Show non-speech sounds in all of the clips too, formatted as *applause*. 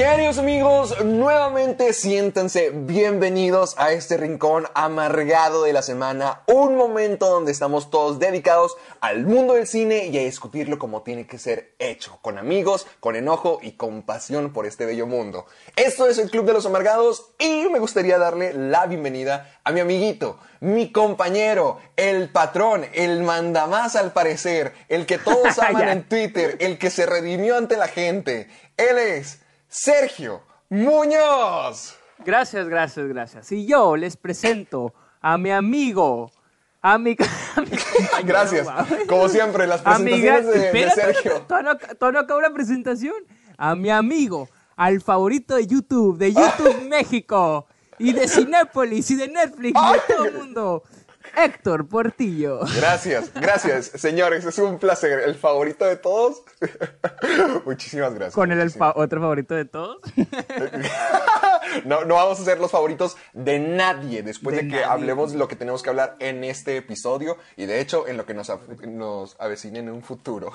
Queridos amigos, nuevamente siéntanse bienvenidos a este rincón amargado de la semana, un momento donde estamos todos dedicados al mundo del cine y a discutirlo como tiene que ser hecho, con amigos, con enojo y con pasión por este bello mundo. Esto es el Club de los Amargados y me gustaría darle la bienvenida a mi amiguito, mi compañero, el patrón, el mandamás al parecer, el que todos *laughs* aman en Twitter, el que se redimió ante la gente. Él es Sergio Muñoz. Gracias, gracias, gracias. Y yo les presento a mi amigo, a mi, *laughs* a mi *laughs* compañero, Gracias. *laughs* Como siempre, las presentaciones de, Sergio. Todavía no, todavía no la presentación. A mi amigo, al favorito de YouTube, de YouTube México, y de Cinépolis, y de Netflix, y de todo el mundo, Héctor Portillo. Gracias, gracias, señores. Es un placer. El favorito de todos. *laughs* Muchísimas gracias. Con el, el muchísimas- fa- otro favorito de todos. *laughs* No, no vamos a ser los favoritos de nadie después de, De que nadie. hablemos lo que tenemos que hablar en este episodio y de hecho en lo que nos, nos avecina en un futuro.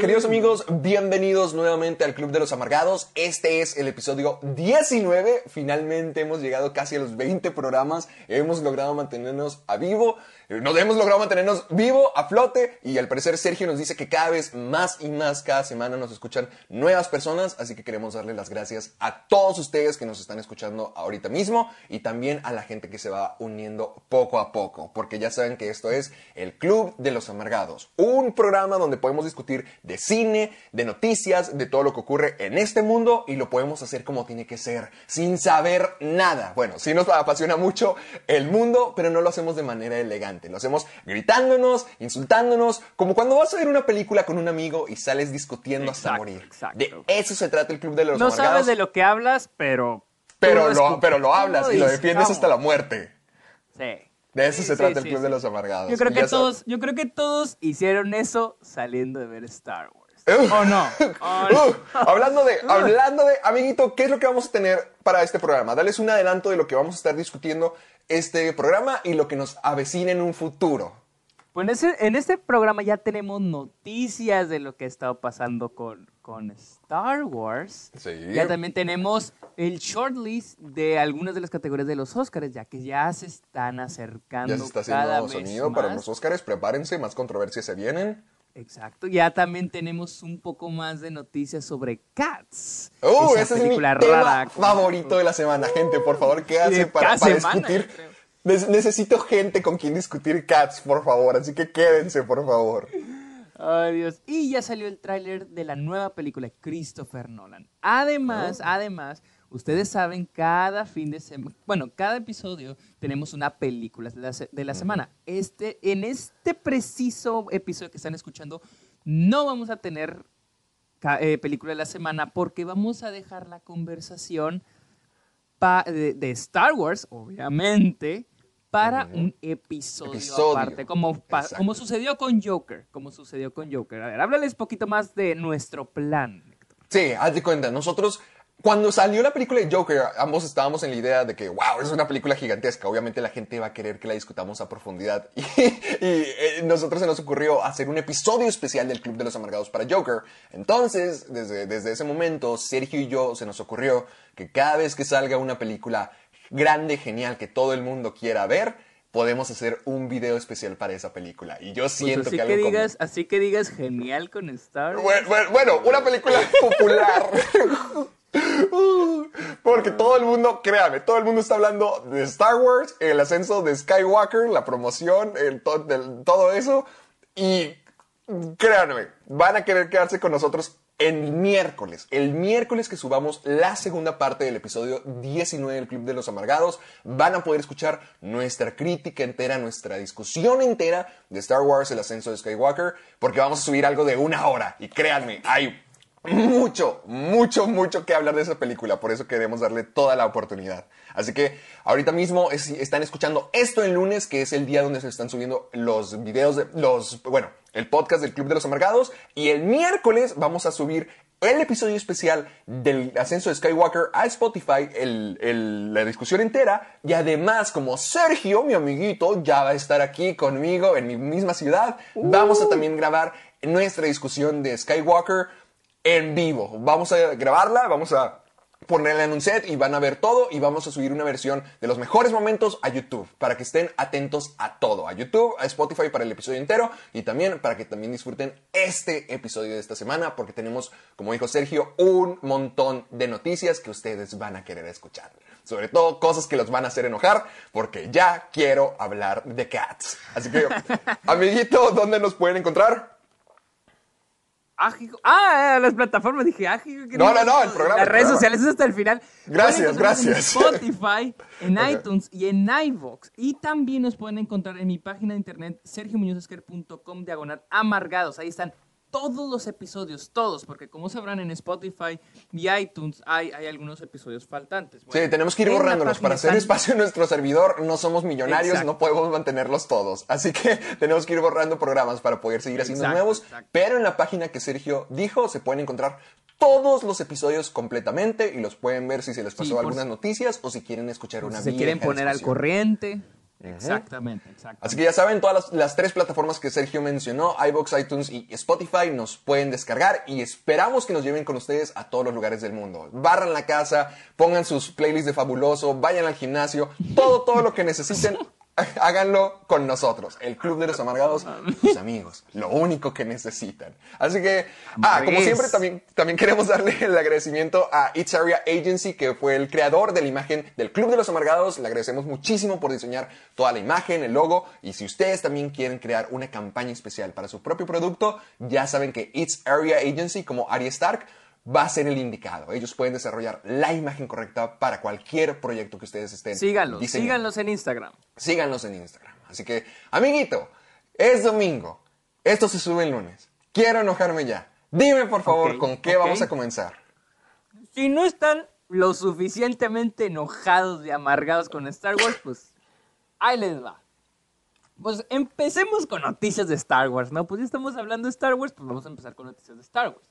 Queridos amigos, bienvenidos nuevamente al Club de los Amargados. Este es el episodio 19. Finalmente hemos llegado casi a los 20 programas. Hemos logrado mantenernos a vivo. Nos hemos logrado mantenernos vivo, a flote. Y al parecer Sergio nos dice que cada vez más y más cada semana nos escuchan nuevas personas. Así que queremos darle las gracias a todos ustedes que nos están escuchando ahorita mismo. Y también a la gente que se va uniendo poco a poco. Porque ya saben que esto es el Club de los Amargados. Un programa donde podemos discutir de cine, de noticias, de todo lo que ocurre en este mundo y lo podemos hacer como tiene que ser, sin saber nada. Bueno, sí nos apasiona mucho el mundo, pero no lo hacemos de manera elegante. Lo hacemos gritándonos, insultándonos, como cuando vas a ver una película con un amigo y sales discutiendo hasta morir. exacto. De eso se trata el Club de los No Amargados. sabes de lo que hablas, pero... pero, lo, pero lo hablas y lo defiendes hasta la muerte. Sí. De eso Sí, se sí, trata el Club sí. de los Amargados. Yo creo que todos, yo creo que todos hicieron eso saliendo de ver Star Wars. Uh. *laughs* ¿O no? ¿O no? Uh, hablando de, hablando de, amiguito, ¿qué es lo que vamos a tener para este programa? Dales un adelanto de lo que vamos a estar discutiendo este programa y lo que nos avecina en un futuro. Pues en, ese- en este programa ya tenemos noticias de lo que ha estado pasando con, con Star Wars. Sí. Ya también tenemos el shortlist de algunas de las categorías de los Oscars, ya que ya se están acercando Ya se está cada haciendo vez sonido para los Óscares, prepárense, más controversias se vienen. Exacto, ya también tenemos un poco más de noticias sobre Cats. ¡Uh! esa ese es mi película tema rara. favorito de la semana. Gente, por favor, de para, para semana, discutir. necesito gente con quien discutir Cats, por favor. Así que quédense, por favor. Ay, Dios. Y ya salió el tráiler de la nueva película Christopher Nolan. Además, además, ustedes saben, cada fin de semana, bueno, cada episodio tenemos una película de la, se- de la semana. Este, en este preciso episodio que están escuchando, no vamos a tener eh, película de la semana porque vamos a dejar la conversación de, de Star Wars, obviamente, para un episodio, Episodio. aparte, como, como sucedió con Joker, como sucedió con Joker. A ver, háblales un poquito más de nuestro plan. Héctor. Sí, haz de cuenta, nosotros, cuando salió la película de Joker, ambos estábamos en la idea de que, wow, es una película gigantesca. Obviamente la gente va a querer que la discutamos a profundidad. *laughs* Y, y, eh, nosotros se nos ocurrió hacer un episodio especial del Club de los Amargados para Joker. Entonces, desde, desde ese momento, Sergio y yo se nos ocurrió que cada vez que salga una película grande, genial, que todo el mundo quiera ver, podemos hacer un video especial para esa película. Y yo Pues siento así que que, algo como- así que digas genial con Star Wars. bueno, bueno, bueno, una película *laughs* popular. *laughs* *laughs* Porque todo el mundo, créame, todo el mundo está hablando de Star Wars, el ascenso de Skywalker, la promoción, todo eso. Y créanme, van a querer quedarse con nosotros el miércoles. El miércoles que subamos la segunda parte del episodio 19 del Club de los Amargados, van a poder escuchar nuestra crítica entera, nuestra discusión entera de Star Wars, el ascenso de Skywalker, porque vamos a subir algo de una hora. Y créanme, hay mucho, mucho, mucho que hablar de esa película. Por eso queremos darle toda la oportunidad. Así que ahorita mismo es- están escuchando esto el lunes, que es el día donde se están subiendo los videos de los, bueno, el podcast del Club de los Amargados. Y el miércoles vamos a subir el episodio especial del ascenso de Skywalker a Spotify, el- el- la discusión entera. Y además, como Sergio, mi amiguito, ya va a estar aquí conmigo en mi misma ciudad, vamos a también grabar nuestra discusión de Skywalker en vivo. Vamos a grabarla, vamos a ponerla en un set y van a ver todo y vamos a subir una versión de los mejores momentos a YouTube para que estén atentos a todo, a YouTube, a Spotify para el episodio entero y también para que también disfruten este episodio de esta semana porque tenemos, como dijo Sergio, un montón de noticias que ustedes van a querer escuchar. Sobre todo cosas que los van a hacer enojar porque ya quiero hablar de Cats. Así que, *laughs* amiguito, ¿dónde nos pueden encontrar? Ágico. Ah, las plataformas, dije ágico. No, no, no, el programa, Las redes programa. sociales, eso hasta el final. Gracias, gracias. En Spotify, en iTunes y en iVoox. Y también nos pueden encontrar en mi página de internet, sergiomuñozesquer.com, diagonal amargados. Ahí están todos los episodios, todos, porque como sabrán en Spotify y iTunes hay, hay algunos episodios faltantes. Bueno, Sí, tenemos que ir borrándolos para hacer espacio en nuestro servidor. No somos millonarios, Exacto. no podemos mantenerlos todos. Así que *laughs* tenemos que ir borrando programas para poder seguir haciendo Exacto, nuevos. exacto. Pero en la página que Sergio dijo, se pueden encontrar todos los episodios completamente y los pueden ver si se les pasó algunas si- noticias o si quieren escuchar una si se quieren poner al corriente. Exactamente, exactamente. Así que ya saben, todas las, las tres plataformas que Sergio mencionó, iBox, iTunes y Spotify, nos pueden descargar y esperamos que nos lleven con ustedes a todos los lugares del mundo. Barran la casa, pongan sus playlists de fabuloso, vayan al gimnasio, todo, todo lo que necesiten, *laughs* háganlo con nosotros. El Club de los *laughs* Amargados, sus amigos, lo único que necesitan. Así que, ah, como siempre, también, también queremos darle el agradecimiento a It's Area Agency, que fue el creador de la imagen del Club de los Amargados. Le agradecemos muchísimo por diseñar toda la imagen, el logo. Y si ustedes también quieren crear una campaña especial para su propio producto, ya saben que It's Area Agency, como Arya Stark, va a ser el indicado. Ellos pueden desarrollar la imagen correcta para cualquier proyecto que ustedes estén Síganlos, diseñando síganlos en Instagram. síganos en Instagram. Así que, amiguito, es domingo. Esto se sube el lunes. Quiero enojarme ya. Dime, por favor, con qué vamos a comenzar. Si no están lo suficientemente enojados y amargados con Star Wars, pues ahí les va. Pues empecemos con noticias de Star Wars, ¿no? Pues ya estamos hablando de Star Wars, pues vamos a empezar con noticias de Star Wars.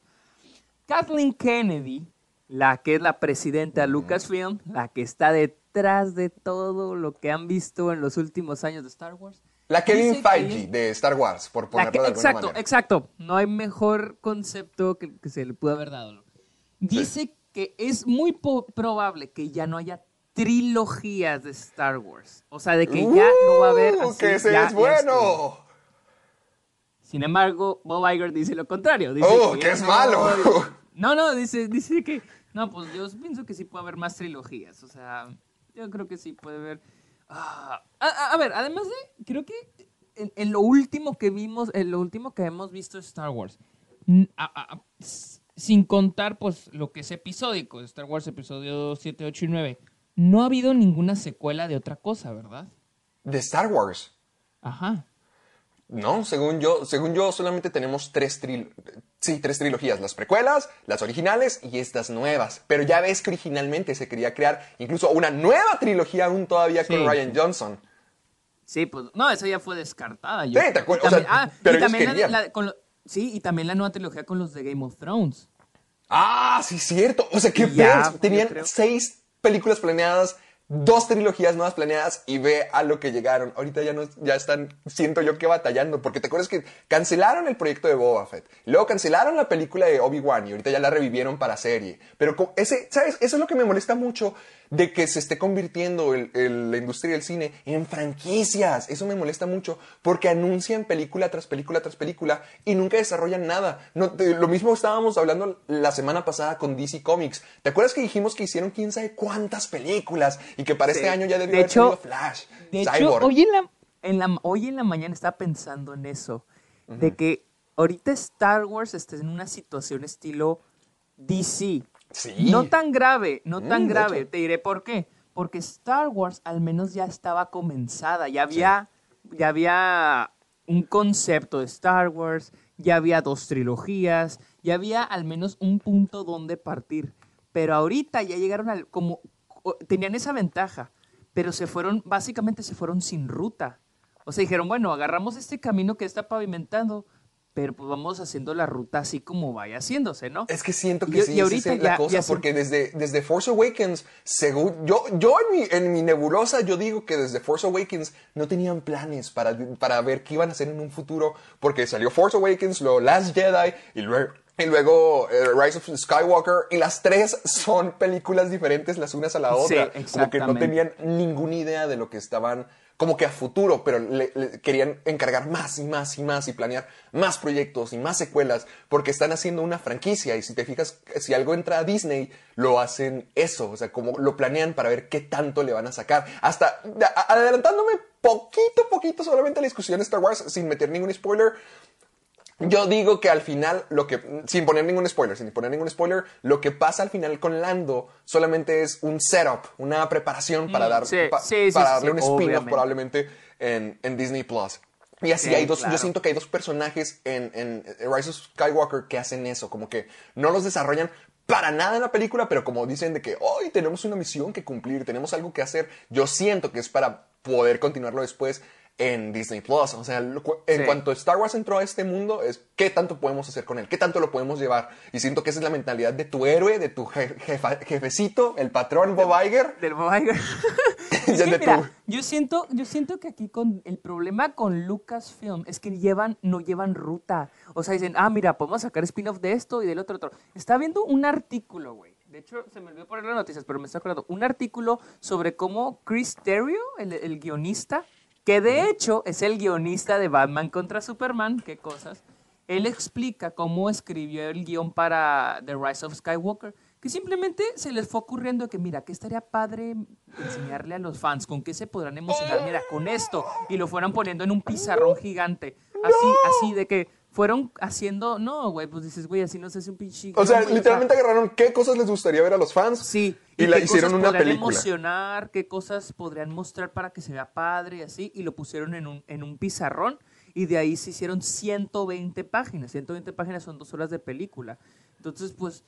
Kathleen Kennedy, la que es la presidenta de Lucasfilm, la que está detrás de todo lo que han visto en los últimos años de Star Wars. La Kevin que- Feige de Star Wars, por ponerlo que- de alguna exacto, manera. exacto. No hay mejor concepto que, que se le pudo haber dado. Dice que es muy probable que ya no haya trilogías de Star Wars. O sea, de que ya no va a haber. ¡Uh, así, que ese ya- es bueno! Sin embargo, Bob Iger dice lo contrario. Dice ¡Oh, que es no- malo! No, no, dice, dice que. No, pues yo pienso que sí puede haber más trilogías. O sea, yo creo que sí puede haber. Ah, a, ver, además de. Creo que en, en lo último que vimos, en lo último que hemos visto de Star Wars, a- a- sin contar pues lo que es episódico, Star Wars episodio 7, 8 y 9, no ha habido ninguna secuela de otra cosa, ¿verdad? De Star Wars. Ajá. No, según yo, según yo solamente tenemos tres, sí, tres trilogías, las precuelas, las originales y estas nuevas. Pero ya ves que originalmente se quería crear incluso una nueva trilogía aún todavía Sí, con Ryan Johnson. Sí, pues no, esa ya fue descartada. yo Sí, te acuerdas, o sea, ah, pero y también la- querían. la- con lo- sí, y también la nueva trilogía con los de Game of Thrones. Ah, sí, cierto. O sea, qué ya, Tenían creo. seis películas planeadas, dos trilogías nuevas planeadas y ve a lo que llegaron. Ahorita ya no ya están, siento yo que batallando, porque te acuerdas que cancelaron el proyecto de Boba Fett, luego cancelaron la película de Obi-Wan y ahorita ya la revivieron para serie. Pero ese, ¿sabes? Eso es lo que me molesta mucho de que se esté convirtiendo el- el- la industria del cine en franquicias. Eso me molesta mucho porque anuncian película tras película tras película y nunca desarrollan nada. No, te- lo mismo estábamos hablando la semana pasada con DC Comics. ¿Te acuerdas que dijimos que hicieron quién sabe cuántas películas y que para Sí. este año ya debió De haber hecho- Flash, De hecho, hoy en, la, en la, hoy en la mañana estaba pensando en eso, de que ahorita Star Wars está en una situación estilo DC. Sí. No tan grave, no tan Mm, de grave. Te diré por qué. Porque Star Wars al menos ya estaba comenzada, ya había, ya había un concepto de Star Wars, ya había dos trilogías, ya había al menos un punto donde partir. Pero ahorita ya llegaron al, como, tenían esa ventaja, pero se fueron, básicamente se fueron sin ruta. O sea, dijeron, bueno, agarramos este camino que está pavimentando, pero pues vamos haciendo la ruta así como vaya haciéndose, ¿no? Es que siento que sí, y ahorita es la ya- cosa, ya porque desde, desde Force Awakens, según yo, yo en mi, en mi nebulosa, yo digo que desde Force Awakens no tenían planes para, para ver qué iban a hacer en un futuro, porque salió Force Awakens, luego Last Jedi, y luego, y luego eh, Rise of Skywalker, y las tres son películas diferentes las unas a la Sí, otra, como que no tenían ninguna idea de lo que estaban como que a futuro, pero le, querían encargar más y más y más y planear más proyectos y más secuelas, porque están haciendo una franquicia y si te fijas, si algo entra a Disney, lo hacen eso, o sea, como lo planean para ver qué tanto le van a sacar. Hasta adelantándome poquito, poquito solamente a la discusión de Star Wars, sin meter ningún spoiler, yo digo que al final, lo que, sin poner ningún spoiler, sin poner ningún spoiler, lo que pasa al final con Lando solamente es un setup, una preparación para, Mm, dar, sí, pa- sí, sí, para darle un spin-off probablemente en, en Disney Plus. Y así Sí, hay dos, claro. yo siento que hay dos personajes en, en Rise of Skywalker que hacen eso, como que no los desarrollan para nada en la película, pero como dicen de que hoy tenemos una misión que cumplir, tenemos algo que hacer, yo siento que es para poder continuarlo después en Disney Plus. O sea, en Sí. cuanto Star Wars entró a este mundo, es qué tanto podemos hacer con él, qué tanto lo podemos llevar. Y siento que esa es la mentalidad de tu héroe, de tu je- jefa- jefecito, el patrón Bob Iger. *laughs* Del Bob Iger. *laughs* Mira, yo siento, yo siento que aquí con el problema con Lucasfilm es que llevan, no llevan ruta. O sea, dicen, ah, mira, podemos sacar spin-off de esto y del otro otro. Está viendo un artículo, güey. De hecho, se me olvidó poner las noticias, pero me está acordando. Un artículo sobre cómo Chris Terrio, el, el guionista, que de hecho es el guionista de Batman contra Superman, qué cosas. Él explica cómo escribió el guion para The Rise of Skywalker, que simplemente se les fue ocurriendo que, mira, que estaría padre enseñarle a los fans con qué se podrán emocionar, mira, con esto, y lo fueran poniendo en un pizarrón gigante, así, así, de que fueron haciendo, no, güey, pues dices, güey, así no se hace un pinche... O sea, literalmente agarraron qué cosas les gustaría ver a los fans Sí. Y, la qué hicieron cosas una película. emocionar, qué cosas podrían mostrar para que se vea padre y así, y lo pusieron en un, en un pizarrón, y de ahí se hicieron 120 páginas. 120 páginas son dos horas de película. Entonces, pues,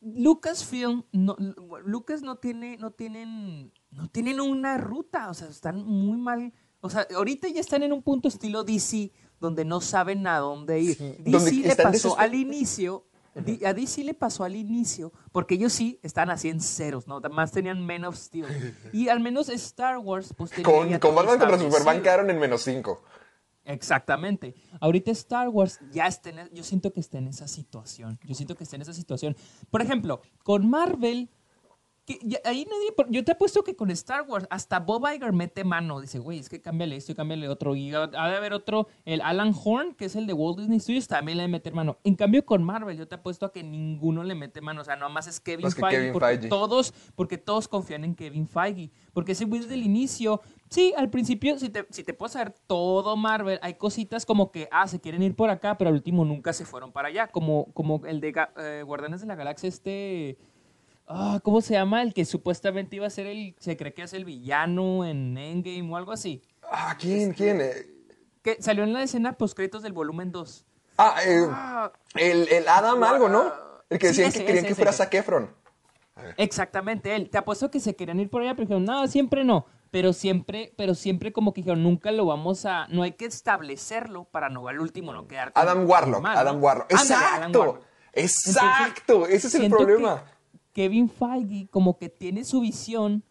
Lucasfilm, no, Lucas no tiene, no tienen, no tienen una ruta, o sea, están muy mal. O sea, ahorita ya están en un punto estilo DC, donde no saben a dónde ir. Sí, DC le pasó al inicio, a DC le pasó al inicio, porque ellos sí están así en ceros, ¿no? Además tenían Men of Steel. Y al menos Star Wars, pues tenía Con, con Batman contra. Superman quedaron en menos 5. Exactamente. Ahorita Star Wars ya está en, e, yo siento que está en esa situación. Yo siento que está en esa situación. Por ejemplo, con Marvel, que ya- ahí nadie, yo te apuesto que con Star Wars hasta Bob Iger mete mano. Dice, güey, es que cámbiale esto y cámbiale otro. Y ha de haber otro, el Alan Horn, que es el de Walt Disney Studios, también le debe meter mano. En cambio, con Marvel, yo te apuesto a que ninguno le mete mano. O sea, nomás es Kevin Feige. Kevin porque Feige. todos, porque todos confían en Kevin Feige. Porque ese güey desde el inicio, sí, al principio, si te, si te puedes saber todo Marvel, hay cositas como que, ah, se quieren ir por acá, pero al último nunca se fueron para allá. Como, como el de eh, Guardianes de la Galaxia, este. Ah, ¿Cómo se llama? El que supuestamente iba a ser el. Se cree que es el villano en Endgame o algo así. Ah, ¿quién? ¿Quién? Eh, Que salió en la escena postcréditos del volumen 2. Ah, eh, Ah, el, el Adam algo, ¿no? El que Sí, decían ese, que querían ese, que fuera. Zac Efron. Exactamente, él. Te apuesto que se querían ir por allá, pero dijeron, no, siempre no. Pero siempre, pero siempre como que dijeron, nunca lo vamos a, no hay que establecerlo para no al último no quedar Adam Warlock. Adam Warlock. Ándale, Adam Exacto, Warlock. exacto, ese es el problema. Kevin Feige como que tiene su visión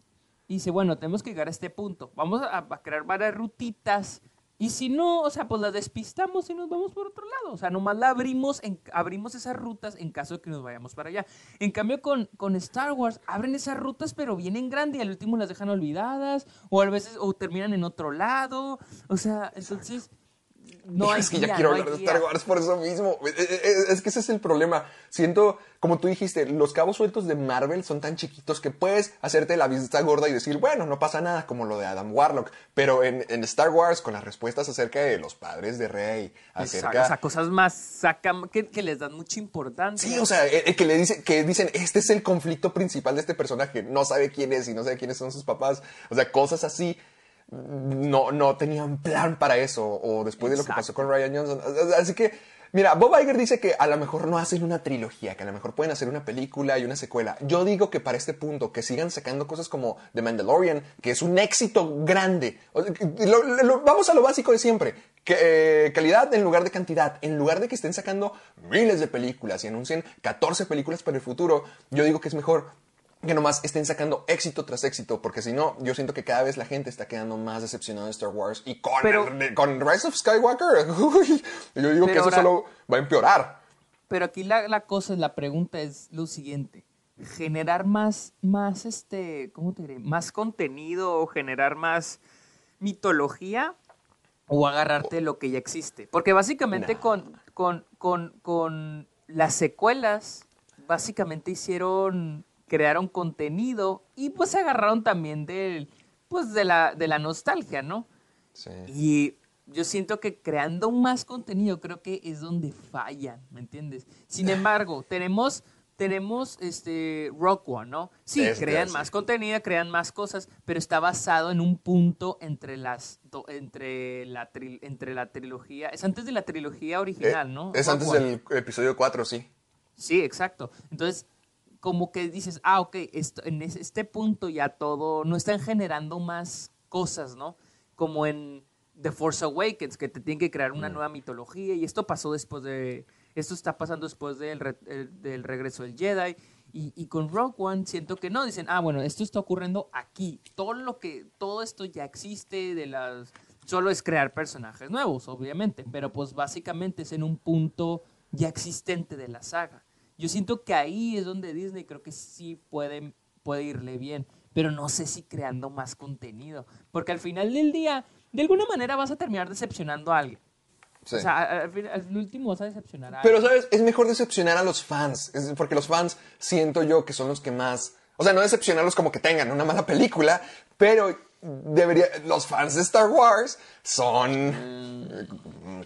y dice, bueno, tenemos que llegar a este punto. Vamos a, a crear varias rutitas Y si no, o sea, pues la despistamos y nos vamos por otro lado. O sea, nomás la abrimos, en, abrimos esas rutas en caso de que nos vayamos para allá. En cambio, con, con Star Wars, abren esas rutas, pero vienen grande y al último las dejan olvidadas. O a veces, o terminan en otro lado. O sea, entonces no es que ya quiero no hablar de. Star Wars por eso mismo. Eh, eh, eh, Es que ese es el problema. Siento, como tú dijiste, los cabos sueltos de Marvel son tan chiquitos que puedes hacerte la vista gorda y decir, bueno, no pasa nada, como lo de Adam Warlock. Pero en, en Star Wars, con las respuestas acerca de los padres de Rey, Exacto, acerca... O sea, cosas más sacan, que, que les dan mucha importancia. Sí, o sea, que le dice, que dicen, este es el conflicto principal de este personaje, no sabe quién es y no sabe quiénes son sus papás. O sea, cosas así no, no tenían plan para eso. O después de lo que pasó con Ryan Johnson. Así que, mira, Bob Iger dice que a lo mejor no hacen una trilogía, que a lo mejor pueden hacer una película y una secuela. Yo digo que para este punto, que sigan sacando cosas como The Mandalorian, que es un éxito grande. Lo- lo- vamos a lo básico de siempre. Que, eh, calidad en lugar de cantidad. En lugar de que estén sacando miles de películas y anuncien 14 películas para el futuro, yo digo que es mejor que nomás estén sacando éxito tras éxito, porque si no, yo siento que cada vez la gente está quedando más decepcionada de Star Wars y con, Pero- el- con Rise of Skywalker, *laughs* uy, yo digo que eso ahora- solo va a empeorar. Pero aquí la, la cosa, la pregunta es lo siguiente. Generar más, más, este, ¿cómo te diré? Más contenido o generar más mitología o agarrarte lo que ya existe. Porque básicamente No. con, con, con, con las secuelas, básicamente hicieron, crearon contenido y pues se agarraron también del, pues de la, de la nostalgia, ¿no? Sí. Y yo siento que creando más contenido creo que es donde fallan, ¿me entiendes? Sin *laughs* embargo, tenemos tenemos este Rock One, ¿no? Sí, Este, crean más contenido, crean más cosas, pero está basado en un punto entre las do- entre la tri- entre la trilogía, es antes de la trilogía original, Eh, ¿no? Es antes One. del episodio 4, sí. Sí, exacto. Entonces, como que dices, ah, ok, esto, en es- este punto ya todo, no están generando más cosas, ¿no? Como en The Force Awakens, que te tienen que crear Mm. una nueva mitología, y esto pasó después de, esto está pasando después del, re- el- del regreso del Jedi, y, y con Rogue One siento que no, dicen, ah, bueno, esto está ocurriendo aquí, todo lo que, todo esto ya existe, de las, solo es crear personajes nuevos, obviamente, pero pues básicamente es en un punto ya existente de la saga. Yo siento que ahí es donde Disney creo que sí puede, puede irle bien, pero no sé si creando más contenido, porque al final del día, de alguna manera vas a terminar decepcionando a alguien. Sí. O sea, al, al último vas a decepcionar a Pero, alguien. ¿sabes? Es mejor decepcionar a los fans. es- porque los fans siento yo que son los que más. O sea, no decepcionarlos como que tengan una mala película, pero debería. Los fans de Star Wars son.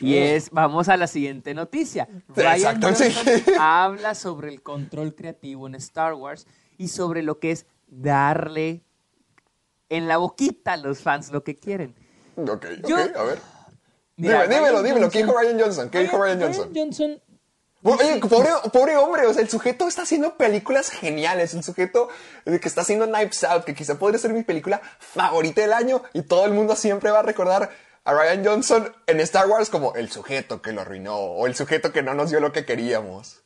Y es, vamos a la siguiente noticia. Ryan *laughs* habla sobre el control creativo en Star Wars y sobre lo que es darle en la boquita a los fans lo que quieren. Ok, Yo- ok, a ver. Mira, dímelo, Ryan dímelo. ¿Qué dijo Ryan Johnson? ¿Qué dijo Ryan Johnson? Johnson Oye, pobre, pobre hombre, o sea, el sujeto está haciendo películas geniales, el sujeto que está haciendo Knives Out, que quizá podría ser mi película favorita del año y todo el mundo siempre va a recordar a Ryan Johnson en Star Wars como el sujeto que lo arruinó o el sujeto que no nos dio lo que queríamos.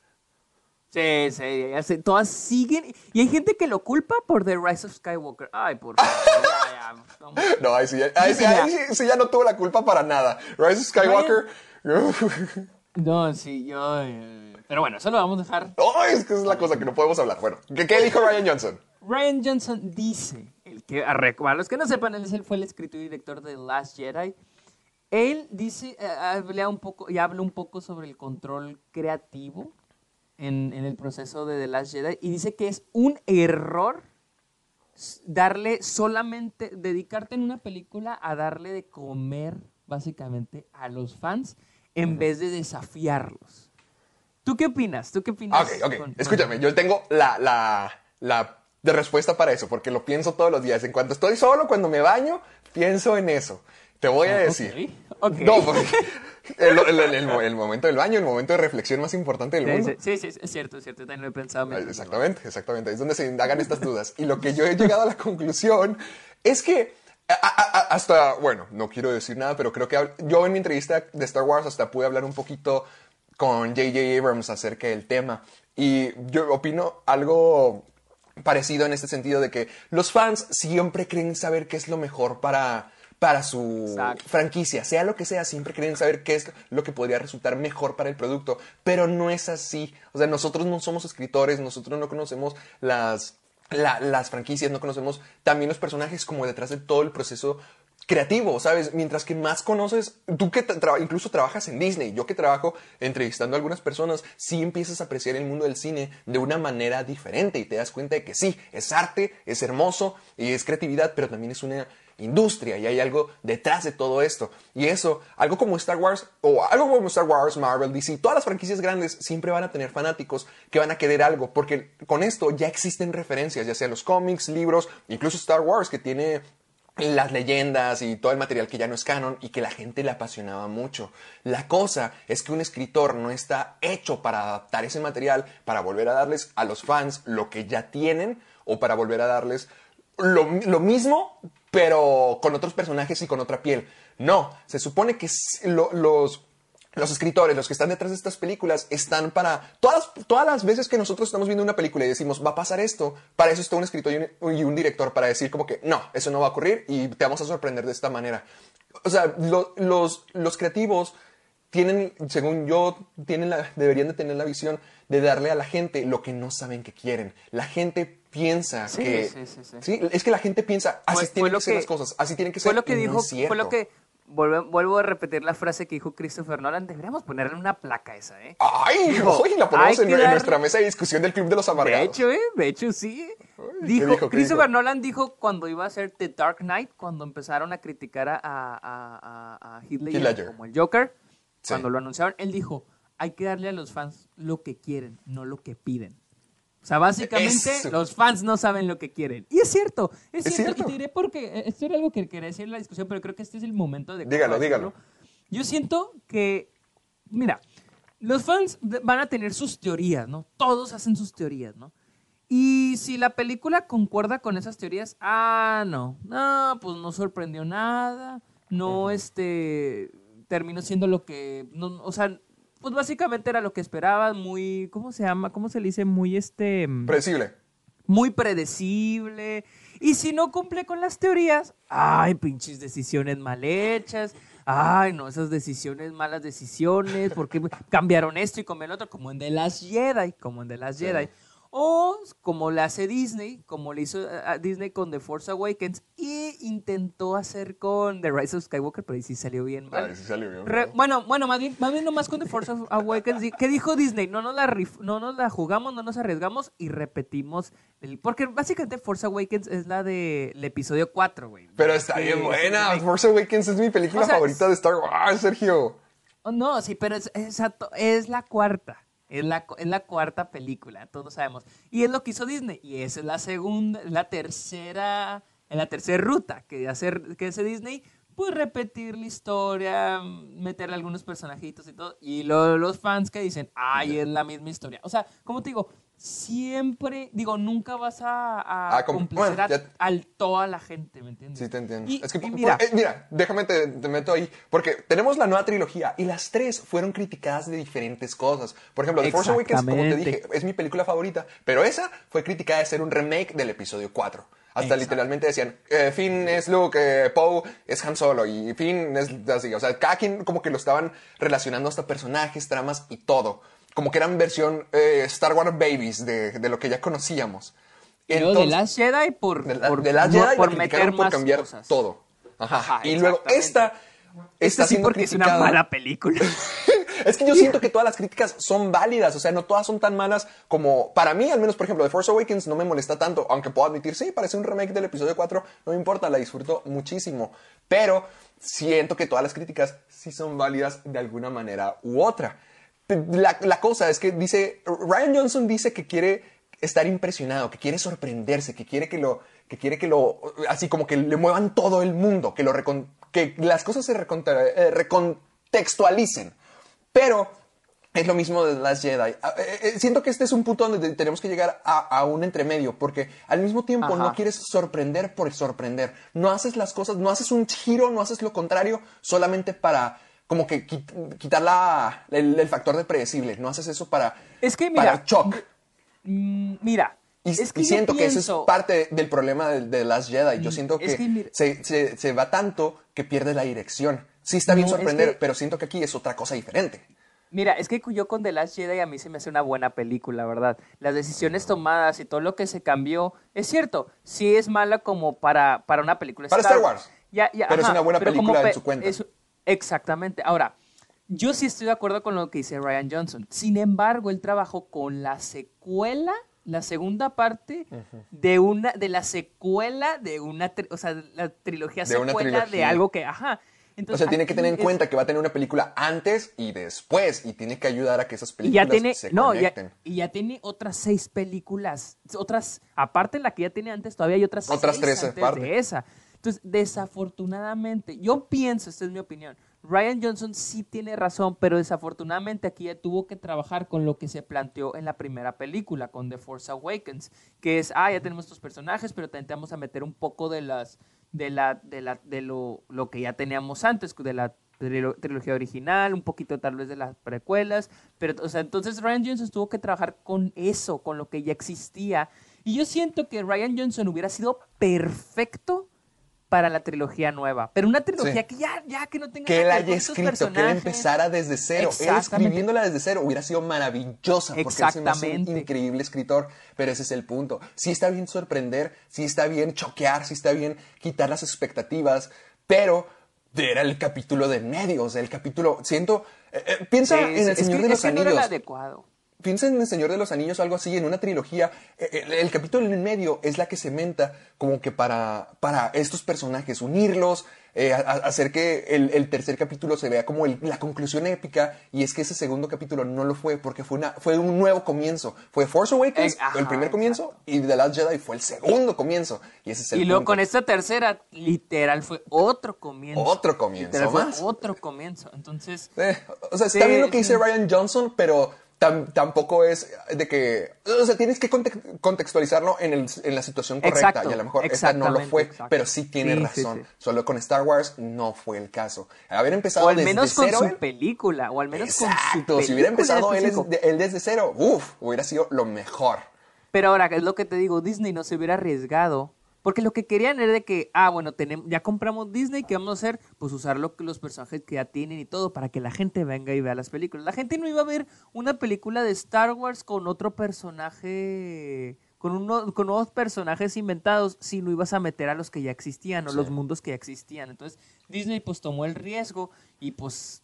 Sí, sí, todas siguen. Y hay gente que lo culpa por The Rise of Skywalker. Ay, por favor, ya, ya. *laughs* No, ahí sí, ahí sí, ahí sí- sí ya no tuvo la culpa para nada. Rise of Skywalker. *laughs* No, sí, yo... eh, Pero bueno, eso lo vamos a dejar. Ay, es que esa es la cosa que no podemos hablar. Bueno, ¿qué, qué dijo Ryan Johnson? Ryan Johnson dice, el que, a los que no sepan, él fue el escritor y director de The Last Jedi. Él dice, eh, habla un poco, y habla un poco sobre el control creativo en, en el proceso de The Last Jedi y dice que es un error darle solamente, dedicarte en una película a darle de comer básicamente a los fans en vez de desafiarlos. ¿Tú qué opinas? ¿Tú qué opinas? Ok, ok. con- con- Escúchame, yo tengo la, la, la de respuesta para eso, porque lo pienso todos los días. En cuanto estoy solo, cuando me baño, pienso en eso. Te voy a decir. Ah, ok. No, porque el, el- el- el mo- el momento del baño, el momento de reflexión más importante del mundo. sí, sí, sí, es cierto, es cierto, también lo he pensado. Exactamente, exactamente. Es donde se indagan estas dudas. Y lo que yo he llegado a la conclusión es que a- a- a- hasta, bueno, no quiero decir nada, pero creo que yo en mi entrevista de Star Wars hasta pude hablar un poquito con J.J. Abrams acerca del tema. Y yo opino algo parecido en este sentido de que los fans siempre creen saber qué es lo mejor para, para su Exacto. franquicia, sea lo que sea, siempre quieren saber qué es lo que podría resultar mejor para el producto, pero no es así. O sea, nosotros no somos escritores, nosotros no conocemos las, la- las franquicias, no conocemos también los personajes como detrás de todo el proceso creativo, ¿sabes? Mientras que más conoces, tú que incluso trabajas en Disney, yo que trabajo entrevistando a algunas personas, sí empiezas a apreciar el mundo del cine de una manera diferente y te das cuenta de que sí, es arte, es hermoso y es creatividad, pero también es una industria y hay algo detrás de todo esto. Y eso, algo como Star Wars o algo como Star Wars, Marvel, DC, todas las franquicias grandes siempre van a tener fanáticos que van a querer algo, porque con esto ya existen referencias, ya sean los cómics, libros, incluso Star Wars que tiene las leyendas y todo el material que ya no es canon y que la gente le apasionaba mucho. La cosa es que un escritor no está hecho para adaptar ese material, para volver a darles a los fans lo que ya tienen o para volver a darles lo, lo mismo, pero con otros personajes y con otra piel. No, se supone que los, escritores, los que están detrás de estas películas, están para... Todas, todas las veces que nosotros estamos viendo una película y decimos, va a pasar esto, para eso está un escritor y un, director, para decir como que, no, eso no va a ocurrir y te vamos a sorprender de esta manera. O sea, lo- los, creativos tienen, según yo, tienen deberían de tener la visión de darle a la gente lo que no saben que quieren. La gente piensa Sí, que... sí, sí, sí. Sí, es que la gente piensa, así fue tienen que ser que- las cosas, así tienen que ser. Fue lo que no dijo, fue lo que vuelvo, vuelvo a repetir la frase que dijo Christopher Nolan. Deberíamos ponerle una placa a esa, ¿eh? ¡Ay! Dijo, *laughs* la ponemos en, nuestra mesa de discusión del Club de los De Amargados. hecho, ¿eh? De hecho, sí. ¿qué Dijo, Christopher dijo? Nolan dijo cuando iba a hacer The Dark Knight, cuando empezaron a criticar a, a, a, a- Heath Ledger. como el Joker, Sí. cuando lo anunciaron, él dijo, hay que darle a los fans lo que quieren, no lo que piden. O sea, básicamente Eso. los fans no saben lo que quieren. Y es cierto, es, Es cierto. cierto. Y te diré porque eh, esto era algo que quería decir en la discusión, pero creo que este es el momento de... Dígalo, dígalo. Yo siento que, mira, los fans van a tener sus teorías, ¿no? Todos hacen sus teorías, ¿no? Y si la película concuerda con esas teorías, ah, no, no, pues no sorprendió nada, no, este, terminó siendo lo que, no, o sea, pues básicamente era lo que esperabas, muy, ¿cómo se llama? ¿Cómo se le dice? Muy, este, Predecible. muy predecible. Y si no cumple con las teorías, ay, pinches decisiones mal hechas. Ay, no, esas decisiones, malas decisiones, porque cambiaron esto y el otro, como en The Last Jedi, como en The Last Jedi. O como le hace Disney, como le hizo a Disney con The Force Awakens y intentó hacer con The Rise of Skywalker, pero ahí sí salió bien mal. Ay, sí salió bien, Re- ¿no? bueno, bueno, más bien, más bien nomás con The Force Awakens. ¿Qué dijo Disney? No nos la rif- no nos la jugamos, no nos arriesgamos y repetimos. el- porque básicamente Force Awakens es la del episodio 4, güey. Pero está bien buena. Force Awakens es mi película O sea, favorita de Star Wars, Sergio. Oh, no, sí, pero es, es la cuarta. Es la, es la cuarta película, todos sabemos. Y es lo que hizo Disney. Y esa es la segunda, la tercera, en la tercera ruta que hace, que hace Disney. Pues repetir la historia, meterle algunos personajitos y todo. Y lo- los fans que dicen, ay, es la misma historia. O sea, como te digo, siempre, digo, nunca vas a, a Ah, complacer bueno, a, toda la gente, ¿me entiendes? Sí, te entiendo. Y- es que, y por- mira, eh, mira, déjame te, te meto ahí. Porque tenemos la nueva trilogía y las tres fueron criticadas de diferentes cosas. Por ejemplo, The Force Awakens, como te dije, es mi película favorita. Pero esa fue criticada de ser un remake del episodio 4. Hasta Exacto. literalmente decían, eh, Finn es Luke, eh, Poe es Han Solo y Finn es así. O sea, cada quien como que lo estaban relacionando hasta personajes, tramas y todo. Como que eran versión eh, Star Wars Babies de, de lo que ya conocíamos. Pero de Entonces- Last Jedi por, de la, por, de Last no- Jedi la por meter por más cambiar cosas. todo. Ajá. Ajá, y luego esta Esta sí porque es una mala película. *laughs* Es que yo siento que todas las críticas son válidas, o sea, no todas son tan malas como para mí, al menos, por ejemplo, The Force Awakens no me molesta tanto, aunque puedo admitir, sí, parece un remake del episodio 4, no me importa, la disfruto muchísimo, pero siento que todas las críticas sí son válidas de alguna manera u otra. La, la cosa es que dice, Ryan Johnson dice que quiere estar impresionado, que quiere sorprenderse, que quiere que lo, que quiere que lo, así como que le muevan todo el mundo, que lo recon- que las cosas se recontra- eh, recontextualicen. Pero es lo mismo de las Jedi. Ah, eh, eh, siento que este es un punto donde tenemos que llegar a, a un entremedio, porque al mismo tiempo Ajá. no quieres sorprender por sorprender. No haces las cosas, no haces un giro, no haces lo contrario solamente para como que quit- quitar la- el, el factor de predecible. No haces eso para, Es que, para shock. Mm, mira, Y, Es que y yo siento que eso es parte de- del problema de, de Last Jedi. Yo Mm, siento que, es que mira- se, se- se va tanto que pierde la dirección. Sí está bien No, es sorprender, que- pero siento que aquí es otra cosa diferente. Mira, es que yo con The Last Jedi a mí se me hace una buena película, ¿verdad? Las decisiones tomadas y todo lo que se cambió, es cierto, sí es mala como para, para una película. Para Star Wars. Ya, ya, Pero es una buena película en su cuenta. es- exactamente. Ahora, yo sí estoy de acuerdo con lo que dice Ryan Johnson. Sin embargo, él trabajó con la secuela, la segunda parte de una de la secuela de una, o sea, la trilogía De secuela de algo que, ajá. O Entonces, sea, tiene que tener en es- cuenta que va a tener una película antes y después. Y tiene que ayudar a que esas Y películas ya tiene, se no, ya, conecten. y ya tiene otras seis películas, otras, aparte de la que ya tenía antes, todavía hay otras Otras seis tres antes aparte. de esa. Entonces, desafortunadamente, yo pienso, esta es mi opinión, Ryan Johnson sí tiene razón, pero desafortunadamente aquí ya tuvo que trabajar con lo que se planteó en la primera película, con The Force Awakens, que es, ah, ya tenemos estos personajes, pero también te vamos a meter un poco de las, de la, de la, de lo, lo que ya teníamos antes, de la trilo- trilogía original, un poquito tal vez de las precuelas, pero, o sea, entonces Ryan Johnson tuvo que trabajar con eso, con lo que ya existía, y yo siento que Ryan Johnson hubiera sido perfecto para la trilogía nueva, pero una trilogía Sí. que ya, ya que no tenga Que él haya escrito, que él empezara desde cero. Él escribiéndola desde cero hubiera sido maravillosa. Porque él se me hace un increíble escritor. Pero ese es el punto. Sí está bien sorprender, sí está bien choquear, sí está bien quitar las expectativas. Pero era el capítulo de en medio. O sea, el capítulo. Siento. eh, eh, piensa Sí, en El es Señor que- de es los que no era el Anillos. adecuado. Piensa en El Señor de los Anillos o algo así, en una trilogía. Eh, El, el capítulo en medio es la que cementa como que para, para estos personajes, unirlos, eh, a- a- hacer que el, el tercer capítulo se vea como el- la conclusión épica. Y es que ese segundo capítulo no lo fue, porque fue, una, fue un nuevo comienzo. Fue Force Awakens, Eh, ajá, el primer comienzo, y The Last Jedi fue el segundo comienzo. Y ese es el Y luego punto. con esta tercera, literal, fue otro comienzo. Otro comienzo Literal, fue otro comienzo. Entonces, Eh, o sea, está Sí, bien lo que dice sí. Ryan Johnson, pero tam- tampoco es de que. O sea, tienes que conte- contextualizarlo en, el- en la situación correcta. Exacto, y a lo mejor esta no lo fue, exacto. pero sí tiene Sí, razón. sí. Solo con Star Wars no fue el caso. Haber empezado o al desde menos con cero. su película, o al menos con su Exacto, si hubiera película empezado de él, él desde cero, uff, hubiera sido lo mejor. Pero ahora, es lo que te digo, Disney no se hubiera arriesgado. Porque lo que querían era de que, ah, bueno, tenemos, ya compramos Disney, ¿qué vamos a hacer? Pues usar lo que los personajes que ya tienen y todo para que la gente venga y vea las películas. La gente no iba a ver una película de Star Wars con otro personaje, con, uno, con nuevos personajes inventados, si no ibas a meter a los que ya existían o Sí. los mundos que ya existían. Entonces, Disney pues tomó el riesgo y pues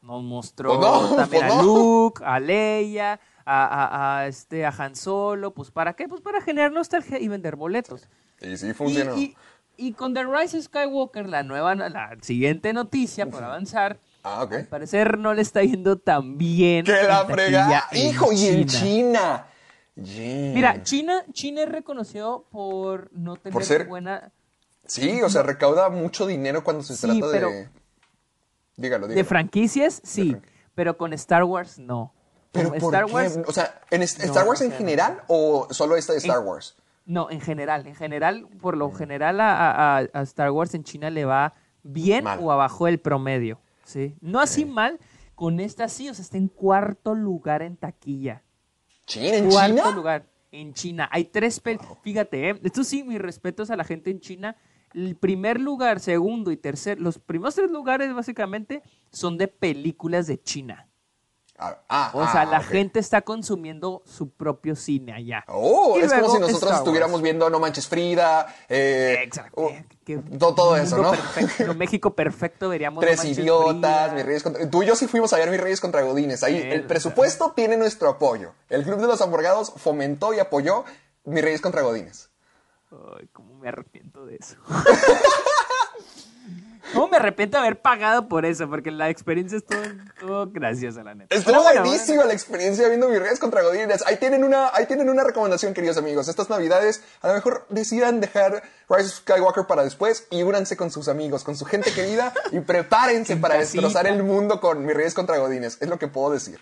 nos mostró Pues no, también pues a no. Luke, a Leia, a, a- a, este, a Han Solo, pues ¿para qué? Pues para generar nostalgia y vender boletos. Y sí funcionó. y- y con The Rise of Skywalker, la nueva, la siguiente noticia por avanzar, ah, ok. al parecer no le está yendo tan bien. ¡Que la taquilla frega! en ¡Hijo! Y en China. Yeah. Mira, China, China es reconocido por no tener Por ser- buena... Sí, o sea, recauda mucho dinero cuando se Sí, trata pero- de. Dígalo, dígalo. De franquicias, sí, pero con Star Wars no. ¿Pero por Star qué? Wars O sea, ¿en No, Star Wars en general o solo esta de Star En- Wars? No, en general, en general, por lo general a, a- a Star Wars en China le va bien Mal. o abajo del promedio, ¿sí? No así mal, con esta sí, o sea, está en cuarto lugar en taquilla. ¿China? ¿En cuarto China? lugar en China. Hay tres pel... Fíjate, ¿eh? esto sí, mis respetos a la gente en China. El primer lugar, segundo y tercer, los primeros tres lugares básicamente son de películas de China. Ah, ah, O sea, ah, la gente está consumiendo su propio cine allá. Oh, Y es como si nosotros estuviéramos viendo No Manches Frida. Eh, Exacto. que- todo, eso, ¿no? Perfecto, México perfecto, veríamos. Tres No idiotas, mis reyes contra... Tú y yo sí fuimos a ver mis reyes contra Godines. Ahí el presupuesto tiene nuestro apoyo. El Club de los Hamburgados fomentó y apoyó mis reyes contra Godines. Ay, cómo me arrepiento de eso. *laughs* ¿Cómo me arrepiento de haber pagado por eso? Porque la experiencia estuvo, estuvo graciosa, la neta. Estuvo Pero bueno, buenísima bueno. la experiencia viendo mis reyes contra Godines. Ahí tienen, una, ahí tienen una recomendación, queridos amigos. Estas navidades, a lo mejor decidan dejar Rise of Skywalker para después y únanse con sus amigos, con su gente querida *laughs* y prepárense En para casita. destrozar el mundo con mis reyes contra Godines. Es lo que puedo decir.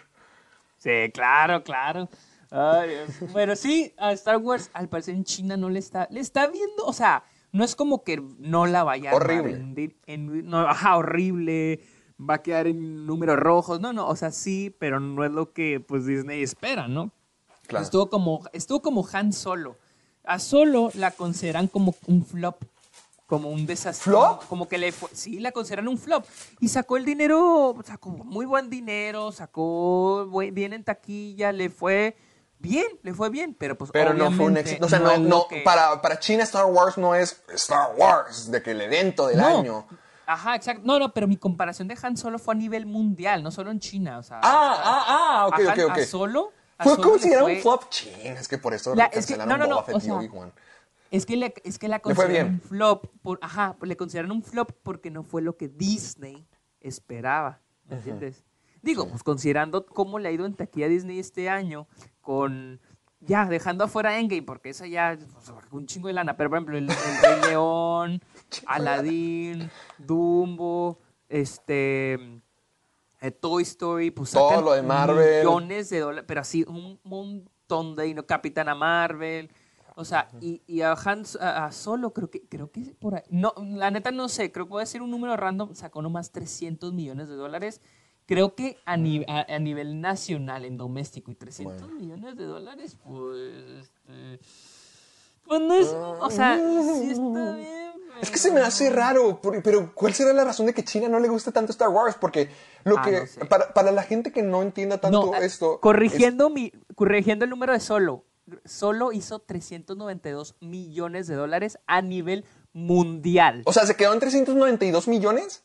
Sí, claro, claro. Ay. Bueno, sí, a Star Wars, al parecer en China no le está, le está viendo, o sea, no es como que no la vaya a Horrible. en- no, ajá, horrible, va a quedar en números rojos, no, no, o sea, sí, pero no es lo que pues Disney espera, ¿no? Claro. Estuvo como, estuvo como Han Solo. A Solo la consideran como un flop, como un desastre. ¿Flop? Como que le fue, sí, la consideran un flop. Y sacó el dinero, sacó muy buen dinero, sacó bien en taquilla, le fue bien, le fue bien, pero pues Pero no fue un éxito. O sea, no, no, que- para, para China Star Wars no es Star Wars, de que el evento del No. año. Ajá, exacto. No, no, pero mi comparación de Han Solo fue a nivel mundial, no solo en China. O sea, Ah, ah, ah, ok, a Han- ok, ok. A Solo. a Fue Solo considerado fue- un flop. Chin, es que por eso La- es que- cancelaron no, Boba Fett y Obi-Wan. Es que, le- es que la bien. un flop. Por, ajá, le consideran un flop porque no fue lo que Disney esperaba. ¿Me entiendes? Digo, pues considerando cómo le ha ido en taquilla a Disney este año, con. Ya, dejando afuera Endgame, porque esa ya. pues, un chingo de lana. Pero, por ejemplo, el, el Rey *laughs* León, Aladdin, Dumbo, este. eh, Toy Story, pues Todo sacan lo de Marvel. millones de dólares, pero así un montón de dinero. Capitana Marvel, o sea, y, y a Han a, a Solo creo que creo que por ahí, no, la neta no sé, creo que puede decir un número random, sacó nomás 300 millones de dólares. Creo que a, ni- a- a nivel nacional, en doméstico, y 300 millones de dólares, pues. Este, pues no es. O sea, sí está bien. Es que se me hace raro, pero ¿cuál será la razón de que China no le guste tanto Star Wars? Porque lo Ah, que no sé. para, para la gente que no entienda tanto No, eh, esto, corrigiendo, mi, corrigiendo el número de Solo. Solo hizo 392 millones de dólares a nivel mundial. o sea, se quedó en 392 millones.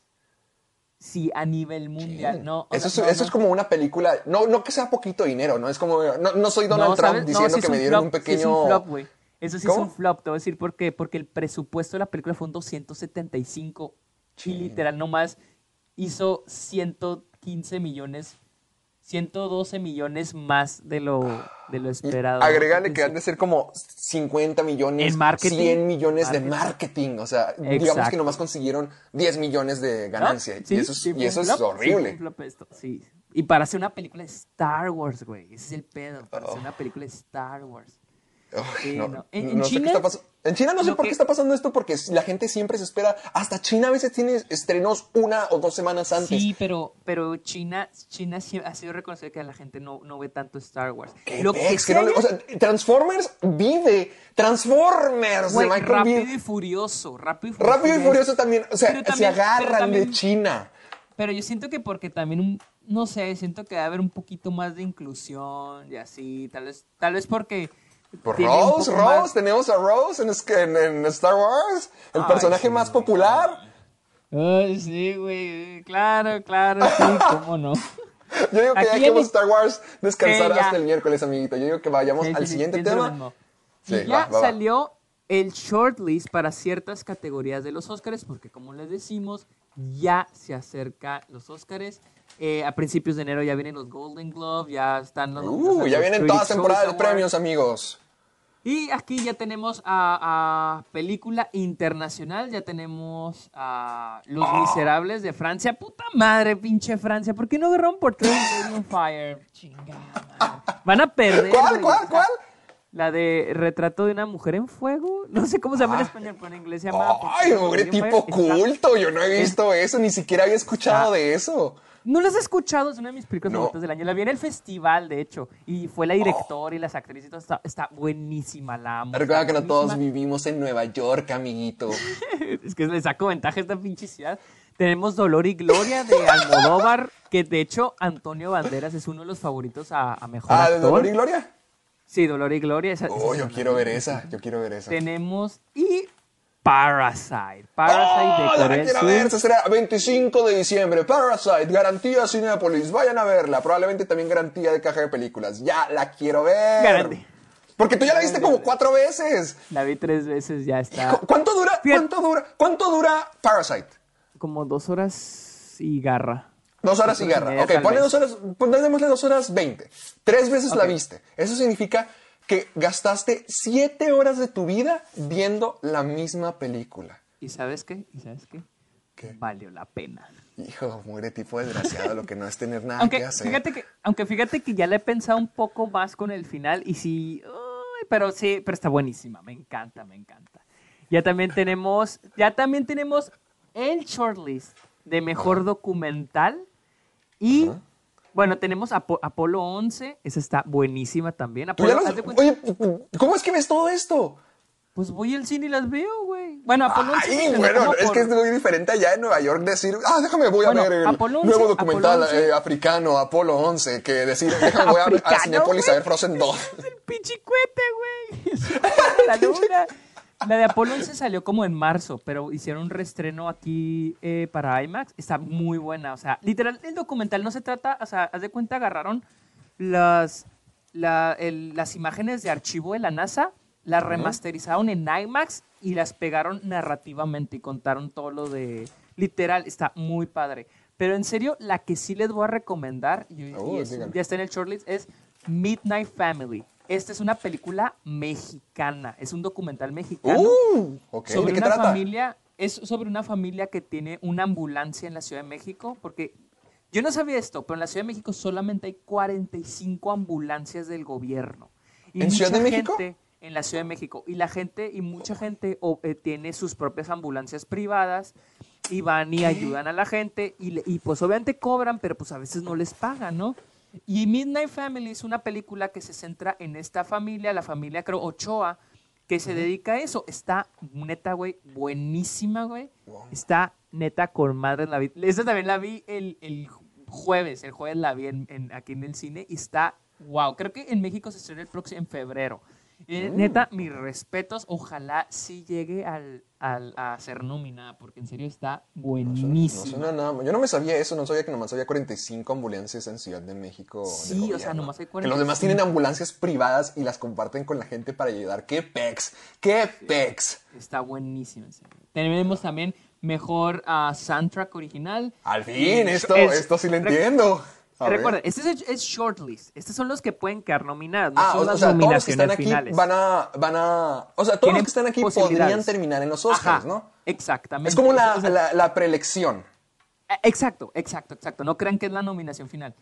Sí, a nivel mundial. No, eso sea, es, no, eso no. es como una película, no, no que sea poquito dinero, no es como, no, no soy Donald Trump diciendo sí es que me dieron flop, un sí es pequeño, un flop, güey. Eso sí ¿Cómo? es un flop, te voy a decir por qué. Porque el presupuesto de la película fue un 275 y literal nomás hizo 115 millones, 112 millones más de lo, de lo esperado. Agregale que han de ser como 50 millones, marketing. 100 millones de Marketing. marketing. O sea, digamos que nomás consiguieron 10 millones de ¿no? ganancia. Sí, y eso es, sí y eso es sí horrible. esto, sí. Y para hacer una película de Star Wars, güey. Ese es el pedo. Para Oh. hacer una película de Star Wars. Uy, Sí, no, no. En- no en sé qué China. En no sé lo por que- qué está pasando esto, porque la gente siempre se espera. Hasta China a veces tiene estrenos una o dos semanas antes. Sí, pero, pero China, China ha sido reconocido que la gente no, no ve tanto Star Wars. ¿Qué Lo que o sea, Transformers vive. Transformers güey, de Michael Rápido y Furioso. Rápido y Furioso. Rápido y Furioso también. O sea, se agarran también- de China. Pero yo siento que porque también, un- no sé, siento que va a haber un poquito más de inclusión y así. Tal vez, tal vez porque... Un Rose, Rose, más- tenemos a Rose en, es- en- en Star Wars, el Ay, personaje sí, más güey. popular. Ay, sí, güey. Claro, claro, sí, *laughs* cómo no. Yo digo que Aquí ya Star Wars descansar Sí, hasta el miércoles, amiguito. Yo digo que vayamos Sí, al siguiente tema. y ya va, va, va. salió el shortlist para ciertas categorías de los Oscars, porque como les decimos, ya se acerca los Oscars. Eh, a principios de enero ya vienen los Golden Globe, ya están los... Uh, los ya vienen todas temporadas de premios, amigos. Y aquí ya tenemos a, a película internacional, ya tenemos a Los Ah. Miserables de Francia. Puta madre, pinche Francia, ¿por qué no agarraron por tres Lady Fire? Chingada madre. Van a perder. ¿Cuál, cuál, sea, cuál? La de Retrato de una mujer en fuego. No sé cómo se llama en español, pero en inglés se llama... Ay, on tipo Fire. Está- culto. Yo no he visto eso, ni siquiera había escuchado Ah. de eso. ¿No las has escuchado? Es una de mis películas No. favoritas del año. La vi en el festival, de hecho. Y fue la directora y las actrices y todo. Está, está buenísima, la amo. Recuerda que no todos vivimos en Nueva York, amiguito. *laughs* es que le saco ventaja a esta pinche ciudad. Tenemos Dolor y Gloria de Almodóvar, que de hecho Antonio Banderas es uno de los favoritos a, a mejor Ah, ¿de actor. Dolor y Gloria? Sí, Dolor y Gloria. esa- Oh, esa yo quiero ver esa. Yo quiero ver esa. Tenemos y Parasite. Parasite ¡Oh, de la Corea Sur. ver! Será 25 de diciembre. Parasite, garantía Cinepolis. Vayan a verla. Probablemente también garantía de caja de películas. Ya la quiero ver. Garantía. Porque tú ya la viste como cuatro veces. La vi tres veces, ya está. ¿Cu- ¿Cuánto dura? ¿Cuánto dura? ¿Cuánto dura Parasite? Como dos horas y garra. Dos horas y garra. Ok, ponle dos horas, ponle dos horas veinte. Tres veces la viste. Eso significa que gastaste siete horas de tu vida viendo la misma película. ¿Y sabes qué? ¿Y sabes qué? ¿Qué? Valió la pena. Hijo, muere tipo desgraciado lo que no es tener nada Aunque que hacer. fíjate, que, aunque fíjate que ya le he pensado un poco más con el final y sí, uy, pero sí, pero está buenísima, me encanta, me encanta. Ya también tenemos, ya también tenemos el shortlist de mejor documental y Bueno, tenemos Apo- Apolo 11, esa está buenísima también. Apolo, los- Oye, ¿cómo es que ves todo esto? pues voy al cine y las veo, güey. Bueno, Apolo 11 Ay, bueno, es por- que es muy diferente allá en Nueva York decir, ah, déjame, voy a Bueno, ver el Apolo 11, nuevo documental Apolo 11. eh, africano, Apolo 11, que decir, déjame, voy a, a Cinépolis a ver Frozen 2. *laughs* Es el pichicuete, güey. *laughs* La *laughs* luna. La de Apolo 11 salió como en marzo, pero hicieron un reestreno aquí eh, para IMAX. Está muy buena. O sea, literal, el documental no se trata, o sea, haz de cuenta, agarraron las, la- el- las imágenes de archivo de la NASA, las remasterizaron en IMAX y las pegaron narrativamente y contaron todo lo de... Literal, está muy padre. Pero en serio, la que sí les voy a recomendar, y, y Oh, es- ya está en el shortlist, es Midnight Family. Esta es una película mexicana, es un documental mexicano Uh, sobre ¿de qué una trata? familia, es sobre una familia que tiene una ambulancia en la Ciudad de México, porque yo no sabía esto, pero en la Ciudad de México solamente hay 45 ambulancias del gobierno. Y ¿En Ciudad de mucha México? gente- en la Ciudad de México. Y la gente, y mucha gente o, eh, tiene sus propias ambulancias privadas y van y ayudan a la gente y, y pues obviamente cobran, pero pues a veces no les pagan, ¿no? Y Midnight Family es una película que se centra en esta familia, la familia creo Ochoa, que se dedica a eso. Está neta, güey, buenísima, güey. Está neta con madre la vi. Esta también la vi el, el jueves, el jueves la vi en, en- aquí en el cine y está wow. Creo que en México se estrena el próximo en febrero. Eh, Neta, mis respetos. Ojalá sí llegue al, al- a ser nominada, porque en serio está No buenísima. suena nada. Yo no me sabía eso, no sabía que nomás había 45 ambulancias en Ciudad de México. Sí, o sea, nomás hay Que los demás 45. tienen ambulancias privadas y las comparten con la gente para ayudar. ¡Qué pex! ¡Qué pex! Está buenísima. en serio. Tenemos también mejor ah, soundtrack original. Al fin, esto, es- esto sí lo entiendo. A ver. Recuerda, este es, es shortlist. Estos son los que pueden quedar nominados. No Ah, son o, o las sea, todos los que están aquí finales. van a, van a... O sea, todos los que están aquí podrían terminar en los Oscars, Ajá, ¿no? Exactamente. Es como la, O sea, la, la preelección. eh, Exacto, exacto, exacto. No crean que es la nominación final.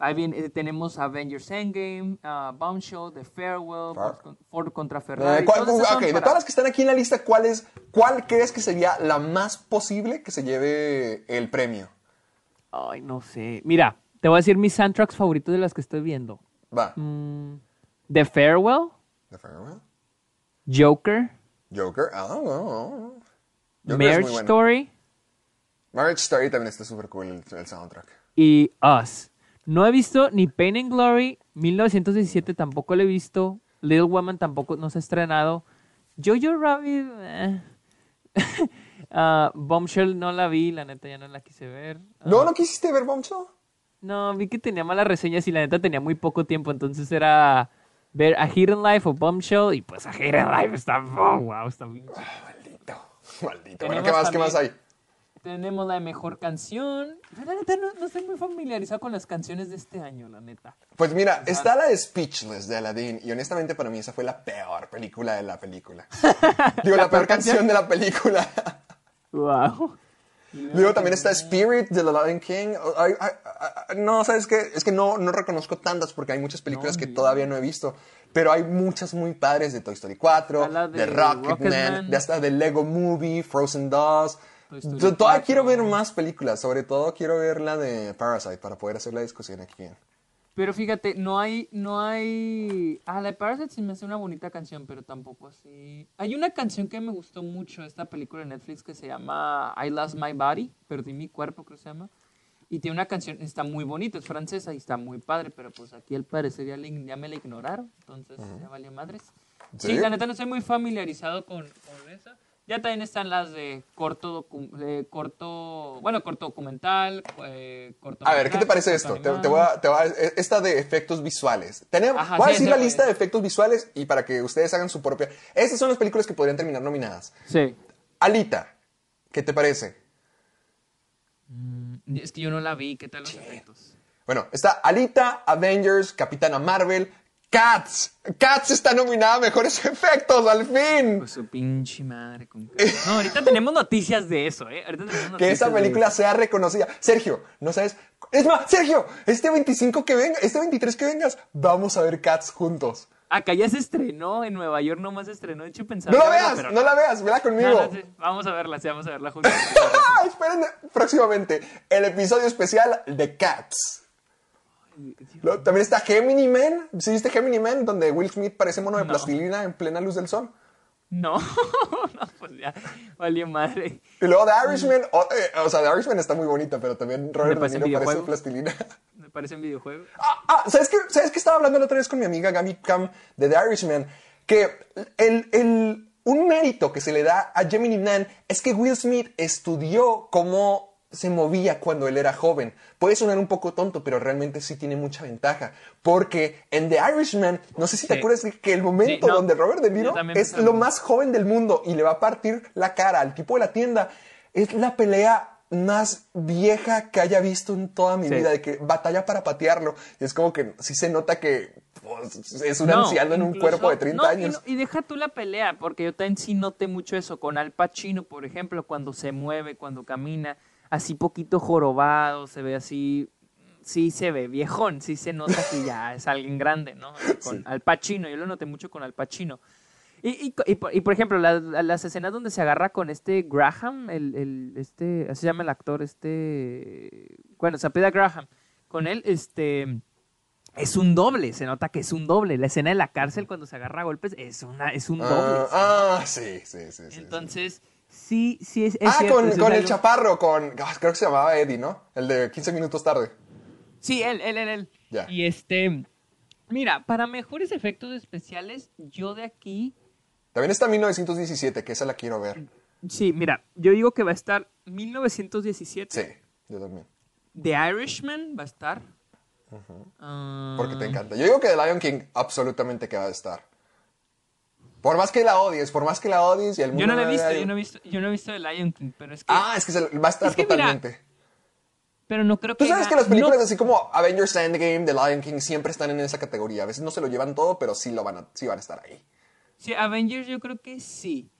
Ahí viene, eh, tenemos Avengers Endgame, ah, Bombshell, The Farewell, Far- Ford, con- Ford contra Eh, Ferrari. ¿cuál- todas esas son ok, de todas las que están aquí en la lista, ¿cuál, es, ¿cuál crees que sería la más posible que se lleve el premio? Ay, no sé. Mira, te voy a decir mis soundtracks favoritos de las que estoy viendo. Va. Mm, The Farewell, The Farewell. Joker, Joker. Ah, no. Joker es Marriage bueno. Story Marriage Story también está súper cool el, el soundtrack. y Us. No he visto ni Pain and Glory, 1917 tampoco lo he visto, Little Woman tampoco no se ha estrenado, Jojo Rabbit, eh. *laughs* Ah, Bombshell no la vi, la neta ya no la quise ver. Ah, ¿No, no quisiste ver Bombshell? No, vi que tenía malas reseñas y la neta tenía muy poco tiempo, entonces era ver A Hidden Life o Bombshell y pues A Hidden Life está, oh, wow, está bien. Maldito. Maldito. Tenemos Bueno, ¿qué más, qué más hay? Tenemos la mejor canción. La neta no, no estoy muy familiarizado con las canciones de este año, la neta. Pues mira, está la de Speechless de Aladdin y honestamente para mí esa fue la peor película de la película. *laughs* Digo, la, peor canción de la película. Wow. Luego también está Spirit de The Lion King. Ay, ay, ay, no, ¿sabes qué? Es que no, no reconozco tantas porque hay muchas películas que todavía no he visto. Pero hay muchas muy padres de Toy Story 4, Está la de, de Rocketman, de hasta de Lego Movie, Frozen 2. Toy Story Yo Todavía 4. quiero ver más películas, sobre todo quiero ver la de Parasite para poder hacer la discusión aquí bien. Pero fíjate, no hay, no hay... Ah, la de Parasite sí me hace una bonita canción, pero tampoco así... Hay una canción que me gustó mucho, esta película de Netflix que se llama I Lost My Body, Perdí mi cuerpo, creo que se llama. Y tiene una canción, está muy bonita, es francesa y está muy padre, pero pues aquí al parecer ya, le- ya me la ignoraron, entonces ya valió madres. Sí, ¿Sí? la neta no estoy muy familiarizado con, con esa. Ya también están las de corto, docu- de corto, bueno, corto documental, eh, corto A ver, ¿qué te parece esto? Te, te voy a, te voy a- esta de efectos visuales. Tenemos, Ajá, voy a decir sí, la sí. lista de efectos visuales y para que ustedes hagan su propia. Estas son las películas que podrían terminar nominadas. Sí. Alita, ¿qué te parece? Es que yo no la vi, ¿qué tal los efectos? Bueno, está Alita, Avengers, Capitana Marvel, Cats. Cats está nominada a mejores *laughs* efectos, al fin. Pues su pinche madre con No, ahorita tenemos noticias de eso, ¿eh? Ahorita tenemos Que esa película sea reconocida. Sergio, ¿no sabes? Es más, Sergio, este 25 que venga, este 23 que vengas, vamos a ver Cats juntos. Acá ya se estrenó, en Nueva York nomás se estrenó. De hecho, pensaba. No la verla, veas, no la veas, vela conmigo. No, no, sí, Vamos a verla, sí, vamos a verla *laughs* juntos. Esperen próximamente el episodio especial de Cats. También está Gemini Man. ¿Sí viste Gemini Man? Donde Will Smith parece mono de plastilina en plena luz del sol. No, *laughs* no, pues ya, valió madre. Y luego The Irishman, o, eh, o sea, The Irishman está muy bonita, pero también Robert De parece Niro plastilina. *laughs* Me parece un videojuego. Ah, ah, ¿sabes qué? ¿Sabes qué estaba hablando la otra vez con mi amiga Gaby Cam de The Irishman? Que el, el- un mérito que se le da a Gemini Man es que Will Smith estudió cómo se movía cuando él era joven. Puede sonar un poco tonto, pero realmente sí tiene mucha ventaja. Porque en The Irishman, no sé si te acuerdas de que el momento Sí, no, donde Robert De Niro es pensaba. lo más joven del mundo y le va a partir la cara al tipo de la tienda, es la pelea más vieja que haya visto en toda mi Sí. vida, de que batalla para patearlo. Y es como que sí se nota que pues, es un No, anciano en un cuerpo de 30 no, y años. no- Y, deja tú la pelea, porque yo también sí noté mucho eso con Al Pacino, por ejemplo, cuando se mueve, cuando camina, así poquito jorobado, se ve así, sí se ve viejón, sí se nota que ya es alguien grande, ¿no? *laughs* Con Al Pacino, yo lo noté mucho con Al Pacino. Y, y, y por- y, por ejemplo, las, las escenas donde se agarra con este Graham, el, el- este, así se llama el actor, este, bueno, se apellida Graham, con él, este, es un doble, se nota que es un doble. La escena de la cárcel cuando se agarra a golpes es, una, es un doble. Ah, ah, sí, sí, sí. sí, Entonces, sí, sí sí. es Ah, cierto, con, es con una el chaparro, con. ah, creo que se llamaba Eddie, ¿no? El de 15 minutos tarde. Sí, él, él, él, él. Ya. Y este, mira, para mejores efectos especiales, yo de aquí, También está 1917, que esa la quiero ver. sí, mira, yo digo que va a estar 1917. Sí, yo también. The Irishman va a estar. Ah, Porque te encanta. Yo digo que The Lion King absolutamente que va a estar. Por más que la odies, por más que la odies y el mundo yo no lo he visto, yo no he visto, yo no he visto The Lion King, pero es que, Ah, es que se- va a estar Es que mira, totalmente. pero no creo que. Tú sabes que las películas no- así como Avengers Endgame, The Lion King siempre están en esa categoría. A veces no se lo llevan todo, pero sí lo van a, sí van a estar ahí. Sí, Avengers yo creo que sí.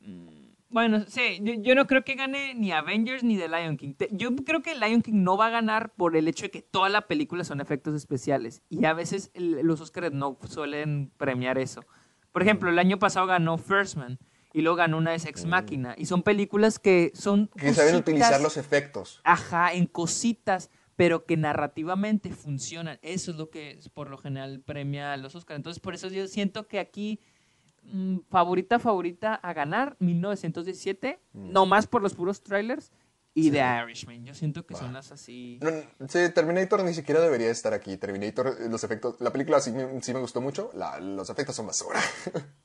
Mm, Bueno, sí, yo, yo no creo que gane ni Avengers ni The Lion King. Te- Yo creo que Lion King no va a ganar por el hecho de que toda la película son efectos especiales. Y a veces el- los Oscars no suelen premiar eso. Por ejemplo, el año pasado ganó First Man y luego ganó una de Ex Máquina. Y son películas que son. Que saben utilizar los efectos. Ajá, en cositas, pero que narrativamente funcionan. Eso es lo que por lo general premia a los Oscars. Entonces, por eso yo siento que aquí, mm, favorita, favorita a ganar, 1917, no más por los puros trailers, y The Irishman. Yo siento que son las así. No, sí, Terminator ni siquiera debería estar aquí. Terminator, los efectos, la película sí me, sí me gustó mucho, la- los efectos son basura. *laughs*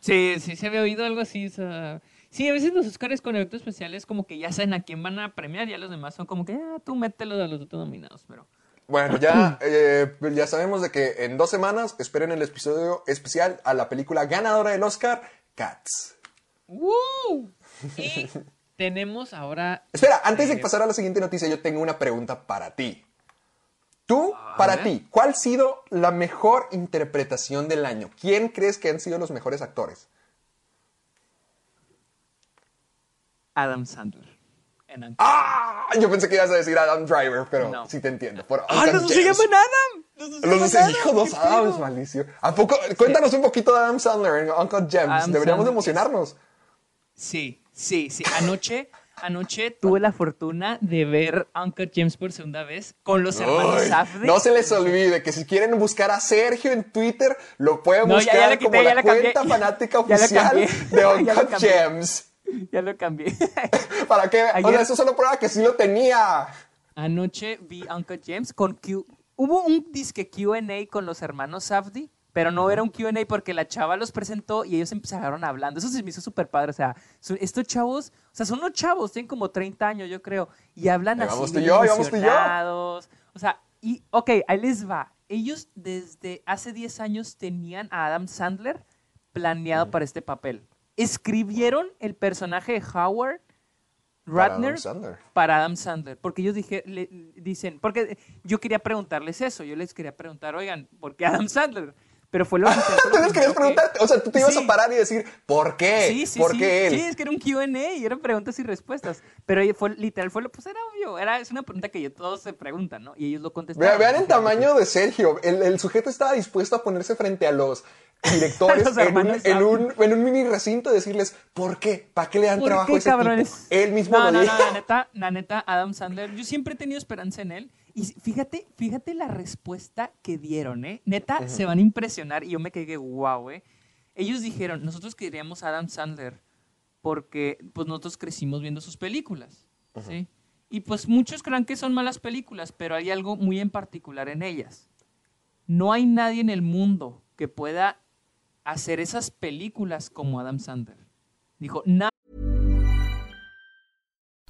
Sí, sí se había oído algo así. Sí, a veces los Oscars con efectos especiales como que ya saben a quién van a premiar, ya los demás son como que, ah, tú mételo a los otros nominados, pero... Bueno, ya, *clears throat* eh, ya sabemos de que en dos semanas esperen el episodio especial a la película ganadora del Oscar, Cats. ¡Woo! *laughs* Y tenemos ahora... Espera, antes de Eh, pasar a la siguiente noticia, yo tengo una pregunta para ti. Tú, para ti, ¿cuál ha sido la mejor interpretación del año? ¿Quién crees que han sido los mejores actores? Adam Sandler. En. ¡Ah! Yo pensé que ibas a decir Adam Driver, pero No. sí te entiendo. Por ¡Ah, los dos se llaman Adam! ¡Los dos se Los hijo Adam! dos ¿Qué Adams, malicio. ¿A poco? Cuéntanos un poquito de Adam Sandler en Uncle. Adam Deberíamos Sandler emocionarnos. Sí, sí, sí. Anoche, anoche tuve la fortuna de ver Uncut James por segunda vez con los hermanos Safdie. no se les olvide que si quieren buscar a Sergio en Twitter, lo pueden No, buscar ya quité, como ya la cambié. cuenta *laughs* fanática oficial *laughs* de Uncut. Gems. Ya lo cambié. *laughs* ¿Para qué? O sea, Ayer- eso solo prueba que sí lo tenía. Anoche vi Uncle James con Q. Hubo un disque QA con los hermanos Safdie, pero no era un QA porque la chava los presentó y ellos empezaron hablando. Eso se me hizo súper padre. O sea, son- estos chavos, o sea, son unos chavos, tienen como 30 años, yo creo, y hablan así. vamos tú y yo, vamos tú y yo. O sea, y, ok, ahí les va. Ellos desde hace 10 años tenían a Adam Sandler planeado para este papel. Escribieron el personaje de Howard Para Adam Ratner Sandler. para Adam Sandler. Porque ellos dije, le- dicen, porque yo quería preguntarles eso. Yo les quería preguntar, oigan, ¿por qué Adam Sandler? Pero fue lo que lo Tú les querías que- preguntarte, o sea, tú te ibas Sí. a parar y decir, ¿por qué? Sí, sí, ¿Por sí. qué él? Sí, es que era un Q&A y eran preguntas y respuestas. Pero fue, literal, fue lo, pues era obvio. Era, es una pregunta que todos se preguntan, ¿no? Y ellos lo contestaron. Vean, el tamaño de Sergio. El, el sujeto estaba dispuesto a ponerse frente a los directores *laughs* los en, un, en, un, en un mini recinto y decirles, ¿por qué? ¿Para qué le dan ¿Por trabajo qué, a ese cabrones? tipo? Él mismo no, lo no, dijo. no, la neta, la neta, Adam Sandler, yo siempre he tenido esperanza en él Y fíjate, fíjate la respuesta que dieron, ¿eh? Neta, se van a impresionar y yo me quedé wow, ¿eh? Ellos dijeron, nosotros queríamos a Adam Sandler porque pues nosotros crecimos viendo sus películas, ¿sí? Y pues muchos creen que son malas películas, pero hay algo muy en particular en ellas. No hay nadie en el mundo que pueda hacer esas películas como Adam Sandler. Dijo, "Na-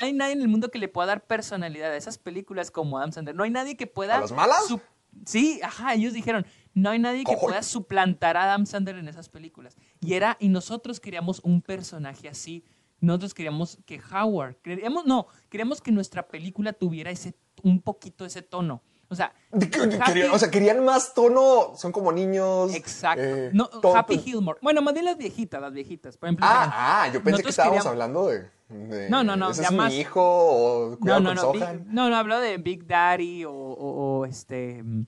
No hay nadie en el mundo que le pueda dar personalidad a esas películas como Adam Sandler. No hay nadie que pueda... ¿A las malas? su- Sí, ajá, ellos dijeron, no hay nadie que pueda suplantar a Adam Sandler en esas películas. Y era, y nosotros queríamos un personaje así. Nosotros queríamos que Howard, queríamos, no, queríamos que nuestra película tuviera ese, un poquito ese tono. O sea, Happy- o sea, querían más tono, son como niños. Exacto. eh, no. Happy Gilmore. Bueno, más bien las viejitas, las viejitas. Por ejemplo, Ah, dijeron, ah, yo pensé que estábamos queríamos- hablando de, de- No, no, no, Ese es más- mi hijo o No, cuidado no, con no. Big- no, no, habló de Big Daddy o, o- o, este mm,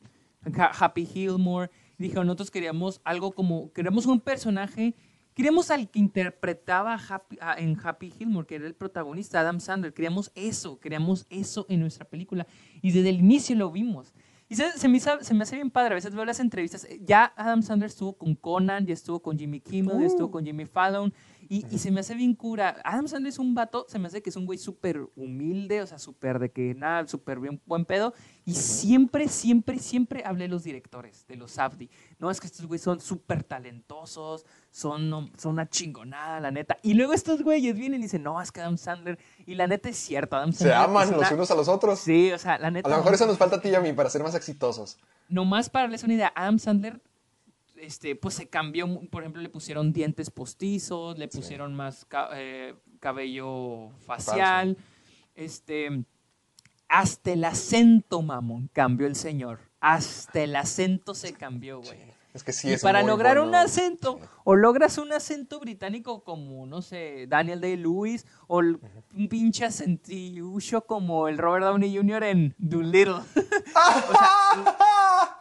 Ha- Happy Gilmore. Dijo, nosotros queríamos algo como, queríamos un personaje, queríamos al que interpretaba Happy- en Happy Gilmore, que era el protagonista, Adam Sandler. Queríamos eso, queríamos eso en nuestra película. Y desde el inicio lo vimos. Y se, se me, hizo- se me hace bien padre, a veces veo las entrevistas, eh, ya Adam Sandler estuvo con Conan, ya estuvo con Jimmy Kimmel, ya estuvo con Jimmy Fallon, y, y se me hace bien cura. Adam Sandler es un vato, se me hace que es un güey súper humilde, o sea, súper de que nada, súper bien, buen pedo, y siempre, siempre, siempre hablé de los directores, de los Safdie. No, es que estos güeyes son súper talentosos, son, no- son una chingonada, la neta. Y luego estos güeyes vienen y dicen, no, es que Adam Sandler, y la neta es cierto, Adam Se Sandler. aman es los una- unos a los otros. Sí, o sea, la neta. A lo mejor eso nos falta a ti y a mí para ser más exitosos. Nomás para darles una idea, Adam Sandler, este, pues se cambió, por ejemplo, le pusieron dientes postizos, le pusieron más ca- eh, cabello facial, este, hasta el acento, mamón, cambió el señor. Hasta el acento se cambió, güey. Es que sí y es para lograr bueno. un acento, o logras un acento británico como, no sé, Daniel Day-Lewis, o el- un pinche acentillo como el Robert Downey Jr. en Doolittle. *laughs* *laughs*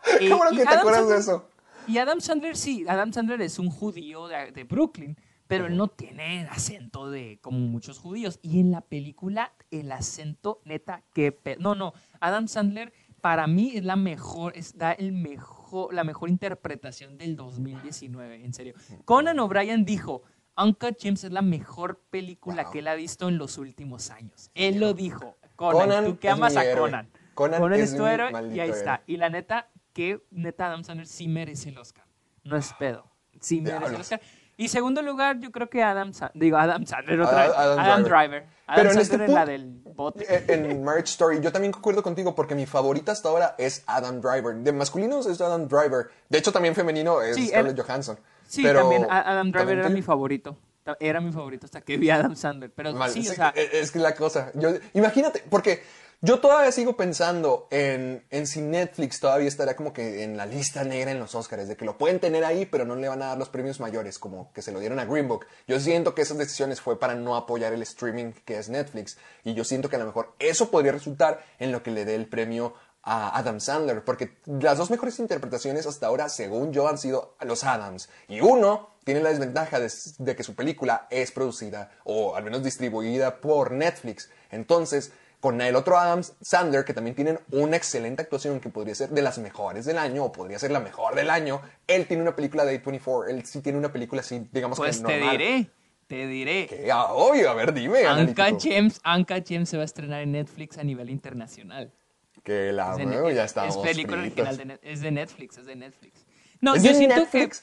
*laughs* Qué bueno y que te acuerdas de eso. Y Adam Sandler sí, Adam Sandler es un judío de, de Brooklyn, pero él no tiene acento de como muchos judíos. Y en la película el acento neta que pe- no no, Adam Sandler para mí es la mejor, es da el mejor la mejor interpretación del 2019, en serio. Conan O'Brien dijo Uncut James es la mejor película Wow. que él ha visto en los últimos años. Él lo dijo. Conan, Conan tú que amas a. Conan. Conan Conan es es tu héroe y ahí está. Y la neta, que neta Adam Sandler sí merece el Oscar. No es pedo. Sí merece el. Oscar. Y segundo lugar, yo creo que Adam Sa- digo Adam Sandler otra vez. Adam Adam, Driver. Driver. Adam Pero en Sandler este en la punto- del bote. Eh, En Marriage Story, yo también concuerdo contigo porque mi favorita hasta ahora es Adam Driver. De masculinos es Adam Driver. De hecho, también femenino es Sí, Scarlett Johansson. Sí, Pero también Adam Driver también era mi favorito. Era mi favorito hasta que vi a Adam Sandler. Pero Mal- sí, o sea, es es que la cosa. Yo, imagínate, porque yo todavía sigo pensando en, si Netflix todavía estará como que en la lista negra en los Oscars, de que lo pueden tener ahí, pero no le van a dar los premios mayores, como que se lo dieron a Green Book. Yo siento que esas decisiones fue para no apoyar el streaming que es Netflix, y yo siento que a lo mejor eso podría resultar en lo que le dé el premio a Adam Sandler, porque las dos mejores interpretaciones hasta ahora, según yo, han sido los Adams. Y uno tiene la desventaja de, de que su película es producida, o al menos distribuida por Netflix. Entonces, con el otro Adam Sandler, que también tienen una excelente actuación que podría ser de las mejores del año, o podría ser la mejor del año, él tiene una película de A24, él sí tiene una película así, digamos pues que te normal. diré, te diré. Que, ah, obvio, a ver, dime. Uncut James, Uncut James se va a estrenar en Netflix a nivel internacional. Que la Es nuevo, es- ya es estamos película fritos. original de, es de Netflix, es de Netflix. No, ¿Es yo de siento Netflix?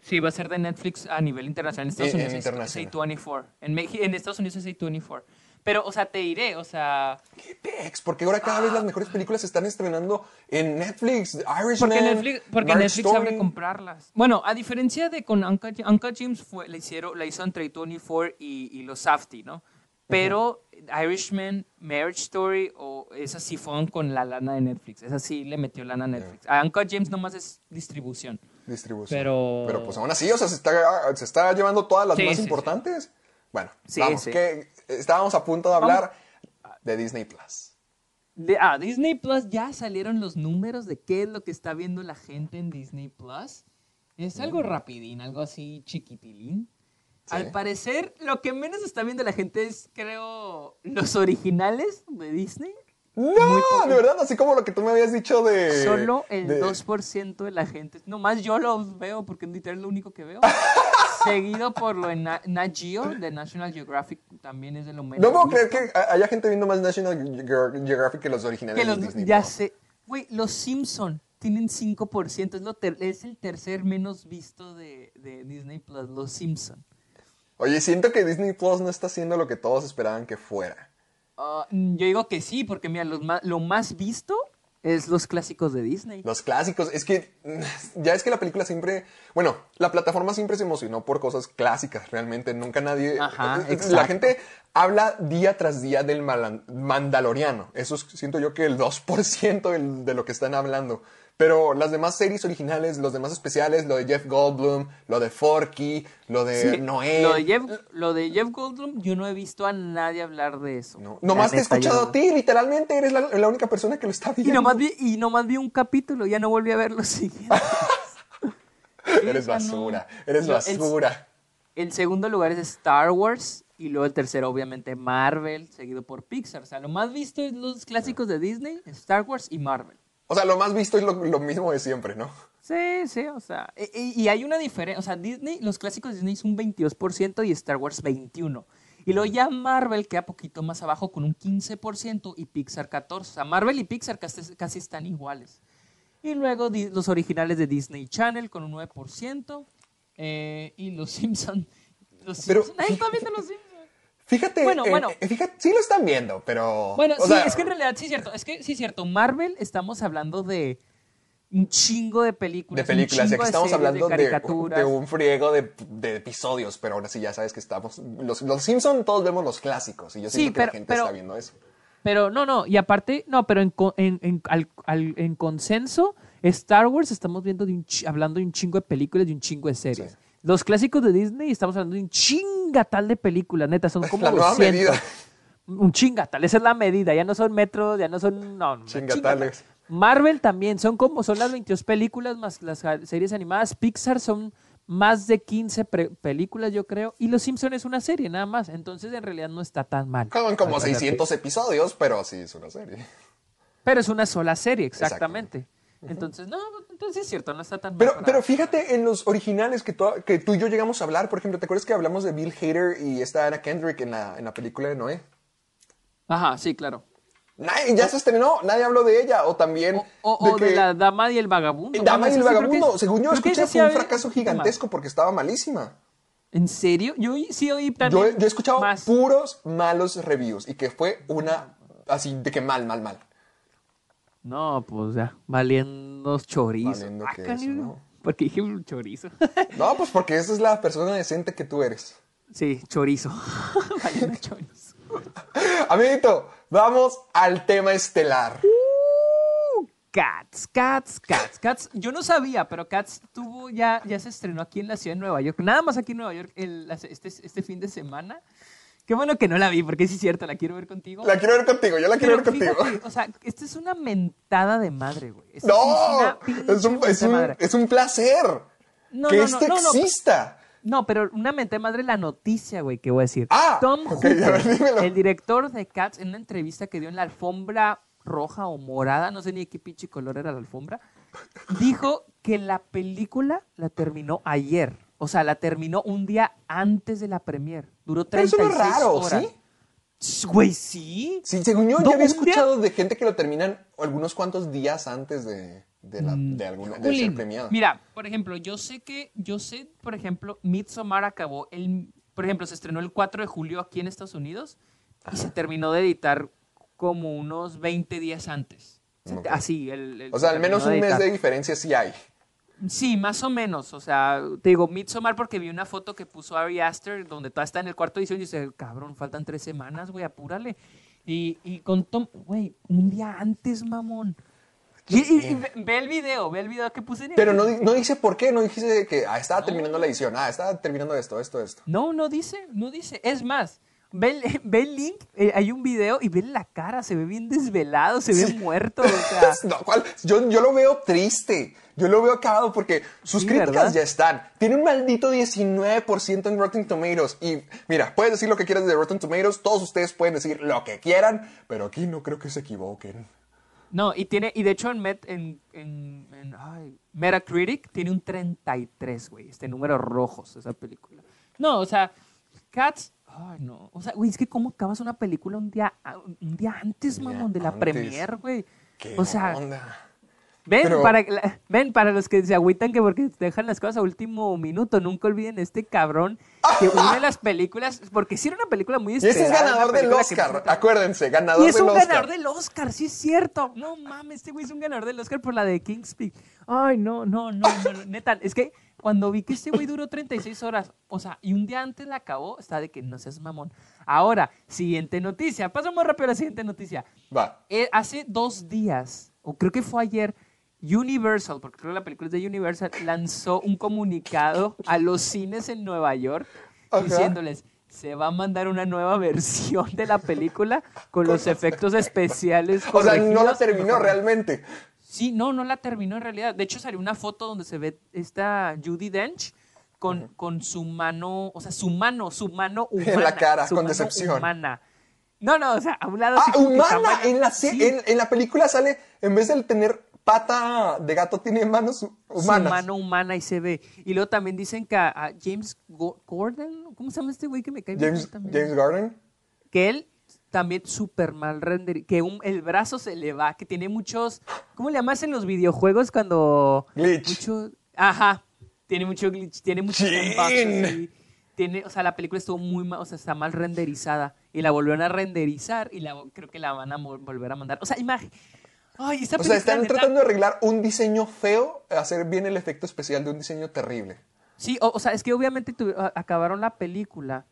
que sí va a ser de Netflix a nivel internacional. En Estados En- Unidos es- internacional. es A24. En, en Estados Unidos es A24. Pero, o sea, te diré, o sea, ¿Qué pex? Porque ahora cada vez las mejores películas se están estrenando en Netflix. Irishman, porque Netflix, porque Marriage Netflix sabe comprarlas. Bueno, a diferencia de con Uncut James fue, la hicieron, la hizo entre A24 y, y los Safdie, ¿no? Pero Irishman, Marriage Story o esas sí fueron con la lana de Netflix. Esas sí le metió lana a Netflix. A Uncut James nomás es distribución. Distribución. Pero- Pero pues aún así, o sea, se está, se está llevando todas las Sí, más sí, sí. importantes. Bueno, Sí, vamos, sí. Estábamos a punto de hablar de Disney Plus. De, ah, Disney Plus ya salieron los números de qué es lo que está viendo la gente en Disney Plus. Es algo rapidín, algo así chiquitilín. Sí. Al parecer, lo que menos está viendo la gente es, creo, los originales de Disney. No, de verdad, así como lo que tú me habías dicho de... Solo el de- 2% de la gente. Nomás yo los veo porque literal es lo único que veo. *laughs* Seguido por lo de Na- Nat Geo, de National Geographic, también es de lo menos. No puedo creer que haya gente viendo más National Ge- Geographic que los originales Que los- de Disney ya sé. Güey, los Simpson tienen 5%. Es, lo es el tercer menos visto de, de Disney Plus, los Simpson. Oye, siento que Disney Plus no está haciendo lo que todos esperaban que fuera. Ah, yo digo que sí, porque mira, los ma- lo más visto es los clásicos de Disney. Los clásicos, es que mm, ya es que la película siempre, bueno, la plataforma siempre se emocionó por cosas clásicas, realmente, nunca nadie, Ajá, eh, la gente habla día tras día del Mandaloriano, eso es- siento yo que el 2% del- de lo que están hablando, pero las demás series originales, los demás especiales, lo de Jeff Goldblum, lo de Forky, lo de Sí, Noé, Lo de, Jeff, lo de Jeff Goldblum, yo no he visto a nadie hablar de eso. no, nomás te he escuchado no- a ti, literalmente eres la, la única persona que lo está Y viendo. nomás, vi, y nomás vi un capítulo, ya no volví a ver los siguientes. *laughs* eres basura, eres el- basura. El segundo lugar es Star Wars y luego el tercero obviamente Marvel, seguido por Pixar. O sea, lo más visto es los clásicos de Disney, Star Wars y Marvel. O sea, lo más visto es lo, lo mismo de siempre, ¿no? Sí, sí, o sea, y, hay una diferencia, o sea, Disney, los clásicos de Disney es un 22% y Star Wars 21%. Y luego ya Marvel queda poquito más abajo con un 15% y Pixar 14%. O sea, Marvel y Pixar casi, casi están iguales. Y luego los originales de Disney Channel con un 9%. eh, y los Simpsons. Los Pero Simpson, nadie está viendo los Simpsons. Fíjate, Bueno, en- bueno. eh, fíjate, sí lo están viendo, pero... Bueno, o sí, sea, es que en realidad sí es cierto. Es que sí es cierto. Marvel estamos hablando de un chingo de películas. de películas, y chingo aquí estamos series, hablando de, un friego de, de episodios, pero ahora sí ya sabes que estamos... Los, los Simpson todos vemos los clásicos, y yo Sí, siento que pero- la gente pero- está viendo eso. Pero no, no, y aparte, no, pero en, en, en, al- al- en consenso, Star Wars estamos viendo de un hablando de un chingo de películas y un chingo de series. Sí. Los clásicos de Disney estamos hablando de un chingatal de películas, neta, son *laughs* como La nueva 200. medida. Un chingatal, esa es la medida, ya no son metros, ya no son, no, Chingatales. chingatal. Marvel también, son como, son las 22 películas más las series animadas. Pixar son más de 15 pre- películas, yo creo. Y Los Simpsons es una serie, nada más. Entonces, en realidad, no está tan mal. Son como Al parecer. 600 episodios, pero sí es una serie. Pero es una sola serie, exactamente. Entonces, no, entonces es cierto, no está tan. Pero, pero fíjate en los originales que, tú- que tú y yo llegamos a hablar, por ejemplo, ¿te acuerdas que hablamos de Bill Hader y esta Anna Kendrick en la, en la película de Noé? Ajá, sí, claro. Nadie, ya se estrenó, nadie habló de ella, o también O, o de, que... la Dama y el Vagabundo. Dama y el Vagabundo, es- según yo escuché, fue un fracaso gigantesco porque estaba malísima. ¿En serio? Yo sí oí Yo, también. yo he escuchado más. puros malos reviews y que fue una así de que mal, mal, mal. No, pues ya, valiendo chorizo. Valiendo Ah, canijo, ¿no? Porque dije un chorizo. *laughs* No, pues porque esa es la persona decente que tú eres. sí, chorizo. *laughs* valiendo chorizo. *laughs* Amiguito, vamos al tema estelar. Cats, Cats, Cats, Cats. Yo no sabía, pero Cats tuvo ya, ya se estrenó aquí en la ciudad de Nueva York. Nada más aquí en Nueva York el- este, este fin de semana. Qué bueno que no la vi, porque sí es cierto, la quiero ver contigo. La quiero ver contigo, yo la quiero Pero ver contigo. fíjate, o sea, esta es una mentada de madre, güey. Esta sí No, es un, es, un, madre. es un placer No, que no, no, esto no, exista. No, pero una mente de madre la noticia, güey, que voy a decir. Ah, Tom ok, Hooper, a ver, dímelo. el director de Cats, en una entrevista que dio en la alfombra roja o morada, no sé ni de qué pinche color era la alfombra, dijo que la película la terminó ayer. O sea, la terminó un día antes de la premier. Duró Pero 36 eso no es raro, horas. ¿sí? Güey, sí. Sí, según yo, No, ya había día- escuchado de gente que lo terminan algunos cuantos días antes de, de, la, Mm, de, alguna, de ser premiado. Mira, por ejemplo, yo sé que, yo sé, por ejemplo, Midsommar acabó el, por ejemplo, se estrenó el 4 de julio aquí en Estados Unidos y se terminó de editar como unos 20 días antes. Así, el, el- O sea, se al menos un mes de diferencia sí hay. Sí, más o menos. O sea, te digo, Midsommar porque vi una foto que puso Ari Aster donde toda está en el cuarto edición y dice, cabrón, faltan tres semanas, güey, apúrale. Y, y con Tom, güey, un día antes, mamón. Y, y- y ve, el video, ve el video que puse en el- Pero no, no dice por qué, no dice que ah, estaba terminando la edición, ah, estaba terminando esto, esto, esto. No, no dice, no dice. Es más, ve el, *laughs* ve el link, eh, hay un video y ve la cara, se ve bien desvelado, se ve muerto. O sea, *laughs* No, ¿cuál? Yo, yo lo veo triste. Yo lo veo acabado porque sus Sí, críticas ¿verdad? ya están. Tiene un maldito 19% en Rotten Tomatoes. Y mira, puedes decir lo que quieras de Rotten Tomatoes. Todos ustedes pueden decir lo que quieran. Pero aquí no creo que se equivoquen. no, y tiene, y de hecho en, Met, en, en, en- ay, Metacritic tiene un 33, güey. Este número rojos, esa película. No, o sea, Cats, ay no. O sea, güey, es que cómo acabas una película un día, un día antes, mamón, de la antes. premier, güey. ¿Qué O sea, onda? Ven, Pero- para, la- *laughs* ven, para los que se agüitan que porque dejan las cosas a último minuto, nunca olviden este cabrón que une las películas, porque sí era una película muy Y ese esperada. es una ganador del que Oscar. Acuérdense, ganador Y es del un Oscar. ganador del Oscar, sí es cierto. No mames, este güey es un ganador del Oscar por la de King's Speak. Ay, no, no, no, no, no, *laughs* neta, es que cuando vi que este güey duró 36 horas, o sea, y un día antes la acabó, está de que no seas mamón. Ahora, siguiente noticia, pasamos rápido a la siguiente noticia. Va. Eh, hace dos días, o creo que fue ayer, Universal, porque creo que la película es de Universal, lanzó un comunicado a los cines en Nueva York Ajá. diciéndoles, se va a mandar una nueva *laughs* versión de la película con los efectos especiales. O sea, no la corregidos". terminó realmente. Sí, no, no la terminó en realidad. De hecho, salió una foto donde se ve esta Judy Dench con, con su mano, o sea, su mano, su mano humana. *laughs* En la cara, con decepción. Humana. No, no, o sea, a un lado Ah, humana. En la, se- Sí. en, en la película sale, en vez de tener pata de gato, tiene manos su humanas. mano humana y se ve. Y luego también dicen que a, a James Go- Gordon, ¿cómo se llama este güey que me cae bien James, también? James Garden. Que él también súper mal render, que un- el brazo se le va, que tiene muchos, ¿cómo le llamas en los videojuegos cuando... Glitch. Mucho, ajá, tiene mucho glitch, tiene muchos. Tiene, o sea, la película estuvo muy mal, o sea, está mal renderizada. Y la volvieron a renderizar y la, creo que la van a volver a mandar. O sea, imagen. Ay, esta O sea, están neta- tratando de arreglar un diseño feo, hacer bien el efecto especial de un diseño terrible. Sí, o, o sea, es que obviamente acabaron la película.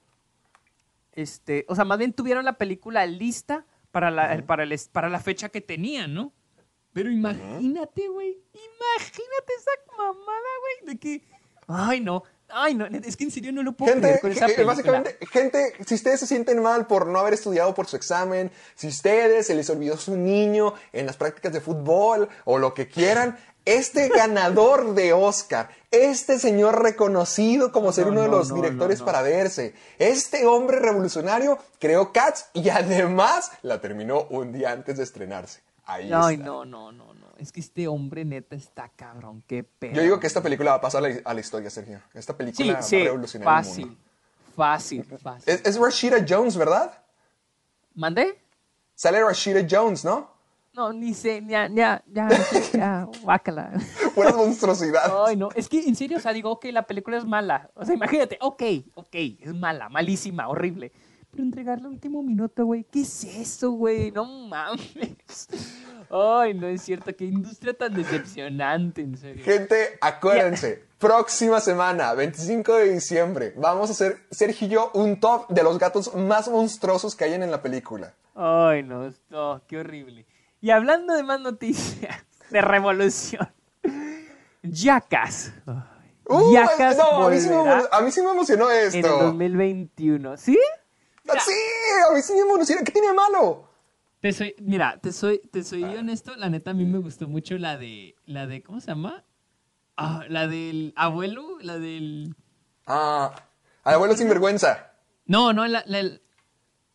Este, o sea, más bien tuvieron la película lista para la, el- para, el para la fecha que tenían, ¿no? Pero imagínate, güey. Imagínate esa mamada, güey. De que. Ay, no. Ay, no. Es que en serio no lo puedo Gente, creer con esa eh, película. básicamente, gente, si ustedes se sienten mal por no haber estudiado por su examen, si ustedes se les olvidó su niño en las prácticas de fútbol o lo que quieran, este *laughs* ganador de Oscar, este señor reconocido como ser No, uno de no, los no, directores para verse, este hombre revolucionario creó Cats y además la terminó un día antes de estrearse. Ahí Ay, está. no, no, no, no. Es que este hombre neta está cabrón. Qué pedo. Yo digo que esta película va a pasar a la, a la historia, Sergio. Esta Sí, película sí. va a revolucionar el Fácil. mundo. Fácil, fácil. Es, es Rashida Jones, ¿verdad? ¿Mandé? Sale Rashida Jones, ¿no? No, ni sé, ya, ya, ya, ya, guácala. *laughs* Pura monstruosidad. Ay, no, es que en serio, o sea, digo, ok, la película es mala. O sea, imagínate, ok, ok, es mala, malísima, horrible. Pero entregarle al último minuto, güey, ¿qué es eso, güey? No mames. Ay, no es cierto, qué industria tan decepcionante, en serio. Gente, acuérdense, próxima semana, 25 de diciembre, vamos a hacer, Sergio y yo, un top de los gatos más monstruosos que hayan en la película. Ay, no, no, qué horrible. Y hablando de más noticias, *laughs* de revolución. Uy, Jackass no, a mí, sí me, volverá emo- a mí sí me emocionó en el esto. 2021, ¿sí? Ah, Sí, a mí sí me. ¿Qué tiene de malo? Te soy, mira, te soy, te soy honesto, la neta a mí me gustó mucho la de, la de, ¿cómo se llama? Ah, la del abuelo, la del... Ah, abuelo sinvergüenza. No, no, la, la,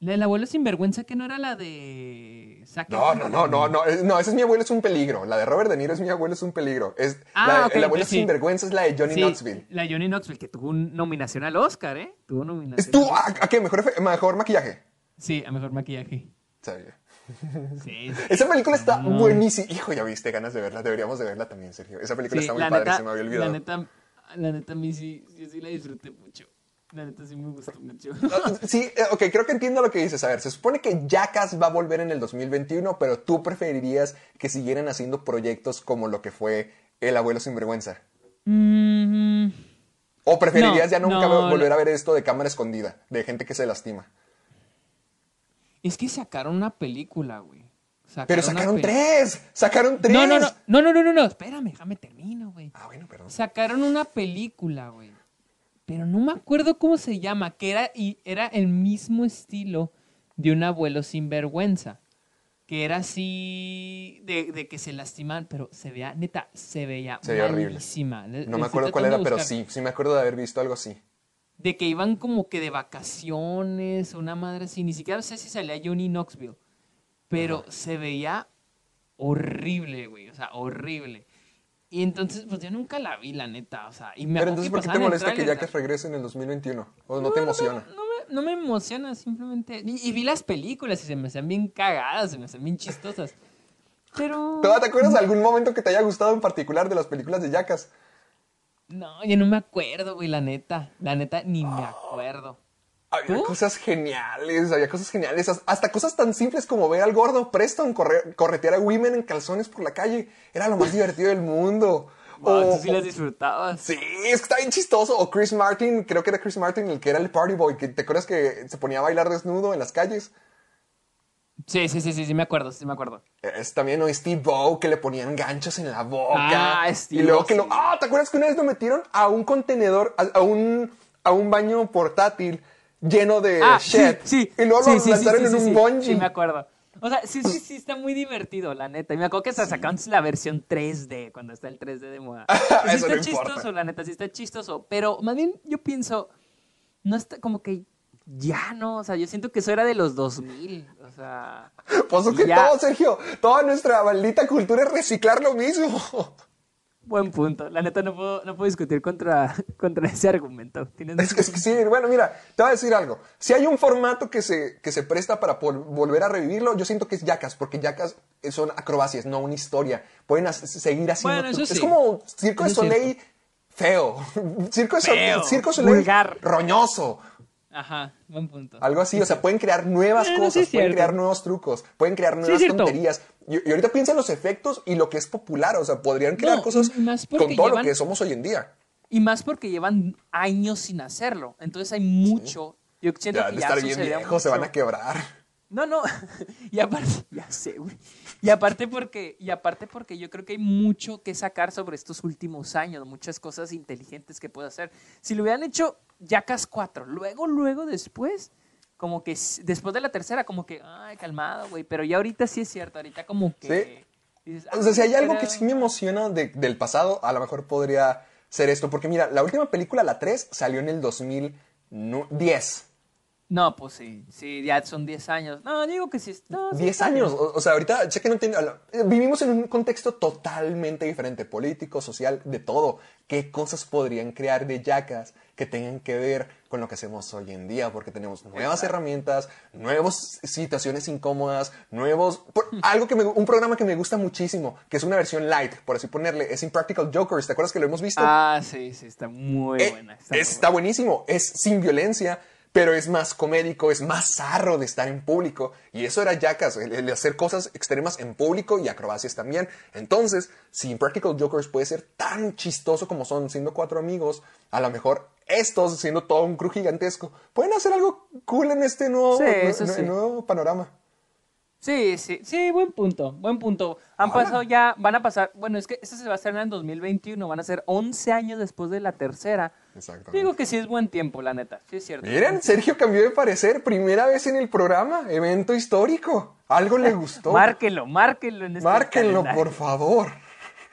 la del abuelo sinvergüenza que no era la de... Zac No, no, no, no, no, no, ese es mi abuelo es un peligro. La de Robert De Niro es mi abuelo es un peligro. Es, Ah, la el abuelo sí. sinvergüenza es la de Johnny Sí, Knoxville. La Johnny Knoxville, que tuvo una nominación al Oscar, ¿eh? Tuvo nominación. ¿Es tú? ¿A, a qué? ¿Mejor, mejor maquillaje? Sí, a mejor maquillaje. Sabía. *laughs* Sí, sí. Esa película está buenísima. Hijo, ya viste, ganas de verla. Deberíamos de verla también, Sergio. Esa película Sí, está muy padre, neta, se me había olvidado. La neta, la neta a mí sí, sí, sí la disfruté mucho. La neta sí me gustó mucho. Sí, eh, ok, creo que entiendo lo que dices. A ver, se supone que Jackass va a volver en el 2021, pero tú preferirías que siguieran haciendo proyectos como lo que fue El Abuelo Sinvergüenza. Mm, ¿O preferirías No, ya nunca no, volver a ver esto de cámara escondida, de gente que se lastima? es que sacaron una película, güey. Pero sacaron tres, sacaron tres. No, no, no, no, no, no, no, no, espérame, déjame termino, güey. Ah, bueno, perdón. Sacaron una película, güey. Pero no me acuerdo cómo se llama, que era, y era el mismo estilo de un abuelo sin vergüenza. Que era así de, de que se lastiman, pero se veía, neta, se veía Se veía horrible. malísima. Le- No me acuerdo cuál era, pero sí, sí me acuerdo de haber visto algo así. De que iban como que de vacaciones, una madre así. Ni siquiera sé si salía Johnny Knoxville. Pero se veía horrible, güey. O sea, horrible. Y entonces, pues yo nunca la vi, la neta. O sea, y me Pero entonces, ¿por qué te molesta que Jackass regrese en el 2021? ¿O no te no, emociona? No, me, no me emociona, simplemente. Y, y vi las películas y se me hacían bien cagadas, se me hacían bien chistosas. Pero. ¿Te acuerdas de algún momento que te haya gustado en particular de las películas de Jackass? No, yo no me acuerdo, güey, la neta. La neta, ni me acuerdo. Había ¿Tú? cosas geniales, había cosas geniales, hasta cosas tan simples como ver al gordo Preston correr- corretear a women en calzones por la calle. Era lo más divertido del mundo. *laughs* Wow, O- tú sí las disfrutabas. Sí, es que está bien chistoso. O Chris Martin, creo que era Chris Martin el que era el party boy, que te acuerdas que se ponía a bailar desnudo en las calles. Sí, sí, sí, sí, sí, me acuerdo, sí me acuerdo. Es también o Steve Bow que le ponían ganchos en la boca. Ah, y Steve luego O, que lo. Ah, ¿te acuerdas que una vez lo metieron a un contenedor, a, a un, a un baño portátil lleno de Ah, shit? sí, sí. Y luego sí, lo lanzaron en un bungee. Sí, me acuerdo. O sea, sí, sí, sí, está muy divertido, la neta. Y me acuerdo que hasta sacaron la versión 3D, cuando está el 3D de moda. *laughs* Sí Eso está no chistoso, importa. la neta, sí está chistoso. Pero más bien yo pienso, no está como que ya no. O sea, yo siento que eso era de los 2000. O sea, *laughs* Pues es que Ya. todo, Sergio, toda nuestra maldita cultura es reciclar lo mismo. Buen punto. La neta, no puedo, no puedo discutir contra, *laughs* contra ese argumento. Es que, es que sí, bueno, mira, te voy a decir algo. Si hay un formato que se, que se presta para volver a revivirlo, yo siento que es Jackass, porque Jackass son acrobacias, no una historia. Pueden seguir haciendo. Bueno, eso Es como Circo de Eso Soleil *laughs* feo. Circo de Soleil, Circo de Soleil roñoso. Ajá, buen punto. Algo así, o sea, pueden crear nuevas Bueno, cosas, sí pueden crear nuevos trucos, pueden crear nuevas tonterías. Y, y ahorita piensa en los efectos y lo que es popular, o sea, podrían crear No, cosas más con todo llevan- lo que somos hoy en día. Y más porque llevan años sin hacerlo. Entonces hay mucho. Yo siento Ya que han de ya estar bien viejos, se van a quebrar. No, no. *laughs* y aparte, ya sé, güey. Y aparte porque, y aparte porque yo creo que hay mucho que sacar sobre estos últimos años, muchas cosas inteligentes que puede hacer. Si lo hubieran hecho Jackass 4, luego, luego después, como que después de la tercera, como que, ay, calmado, güey. Pero ya ahorita sí es cierto, ahorita como que. dices, O sea, si hay "Ah, algo que sí me emociona de- del pasado, a lo mejor podría ser esto. Porque mira, la última película, la 3, salió en el 2010. No, pues sí, sí, ya son 10 años. No, digo que sí. No, sí 10 está bien. años. O, o sea, ahorita, sé que no tiene- Vivimos en un contexto totalmente diferente, político, social, de todo. ¿Qué cosas podrían crear de Jackass que tengan que ver con lo que hacemos hoy en día? Porque tenemos nuevas herramientas, nuevas situaciones incómodas, nuevos. por- algo que me, un programa que me gusta muchísimo, que es una versión light, por así ponerle, es Impractical Jokers. ¿Te acuerdas que lo hemos visto? Ah, sí, sí, está muy Eh, buena. Está muy está buenísimo, es sin violencia, pero es más comédico, es más zarro de estar en público. Y eso era Jackass, el, el hacer cosas extremas en público y acrobacias también. Entonces, si Impractical Jokers puede ser tan chistoso como son, siendo cuatro amigos, a lo mejor estos, siendo todo un crew gigantesco, pueden hacer algo cool en este nuevo, Sí, sí. nuevo panorama. Sí, sí, sí, buen punto, buen punto. Han Ahora. pasado ya, van a pasar, bueno, es que esto se va a estrenar en 2021, van a ser 11 años después de la tercera. Exactamente. Digo que sí es buen tiempo, la neta, sí es cierto. Miren, Sergio cambió de parecer, primera vez en el programa, evento histórico. Algo le gustó. *laughs* Márquenlo, márquenlo en este Márquenlo, por favor.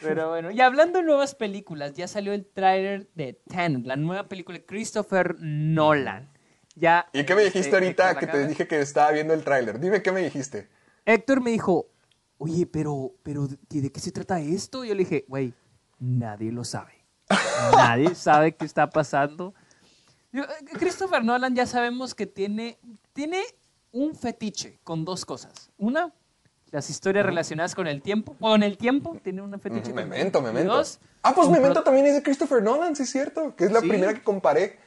Pero bueno, y hablando de nuevas películas, ya salió el tráiler de Tenet, la nueva película de Christopher Nolan. Ya, ¿Y qué me dijiste este, ahorita que te dije que estaba viendo el tráiler? Dime qué me dijiste. Héctor me dijo, oye, pero, pero, ¿de qué se trata esto? Y yo le dije, güey, nadie lo sabe. Nadie *laughs* sabe qué está pasando. Yo, eh, Christopher Nolan ya sabemos que tiene, tiene un fetiche con dos cosas. Una, las historias relacionadas con el tiempo. Con el tiempo, tiene un fetiche Memento, Memento. dos, ah, pues Memento también es de Christopher Nolan, sí es cierto. Que es la Sí. primera que comparé.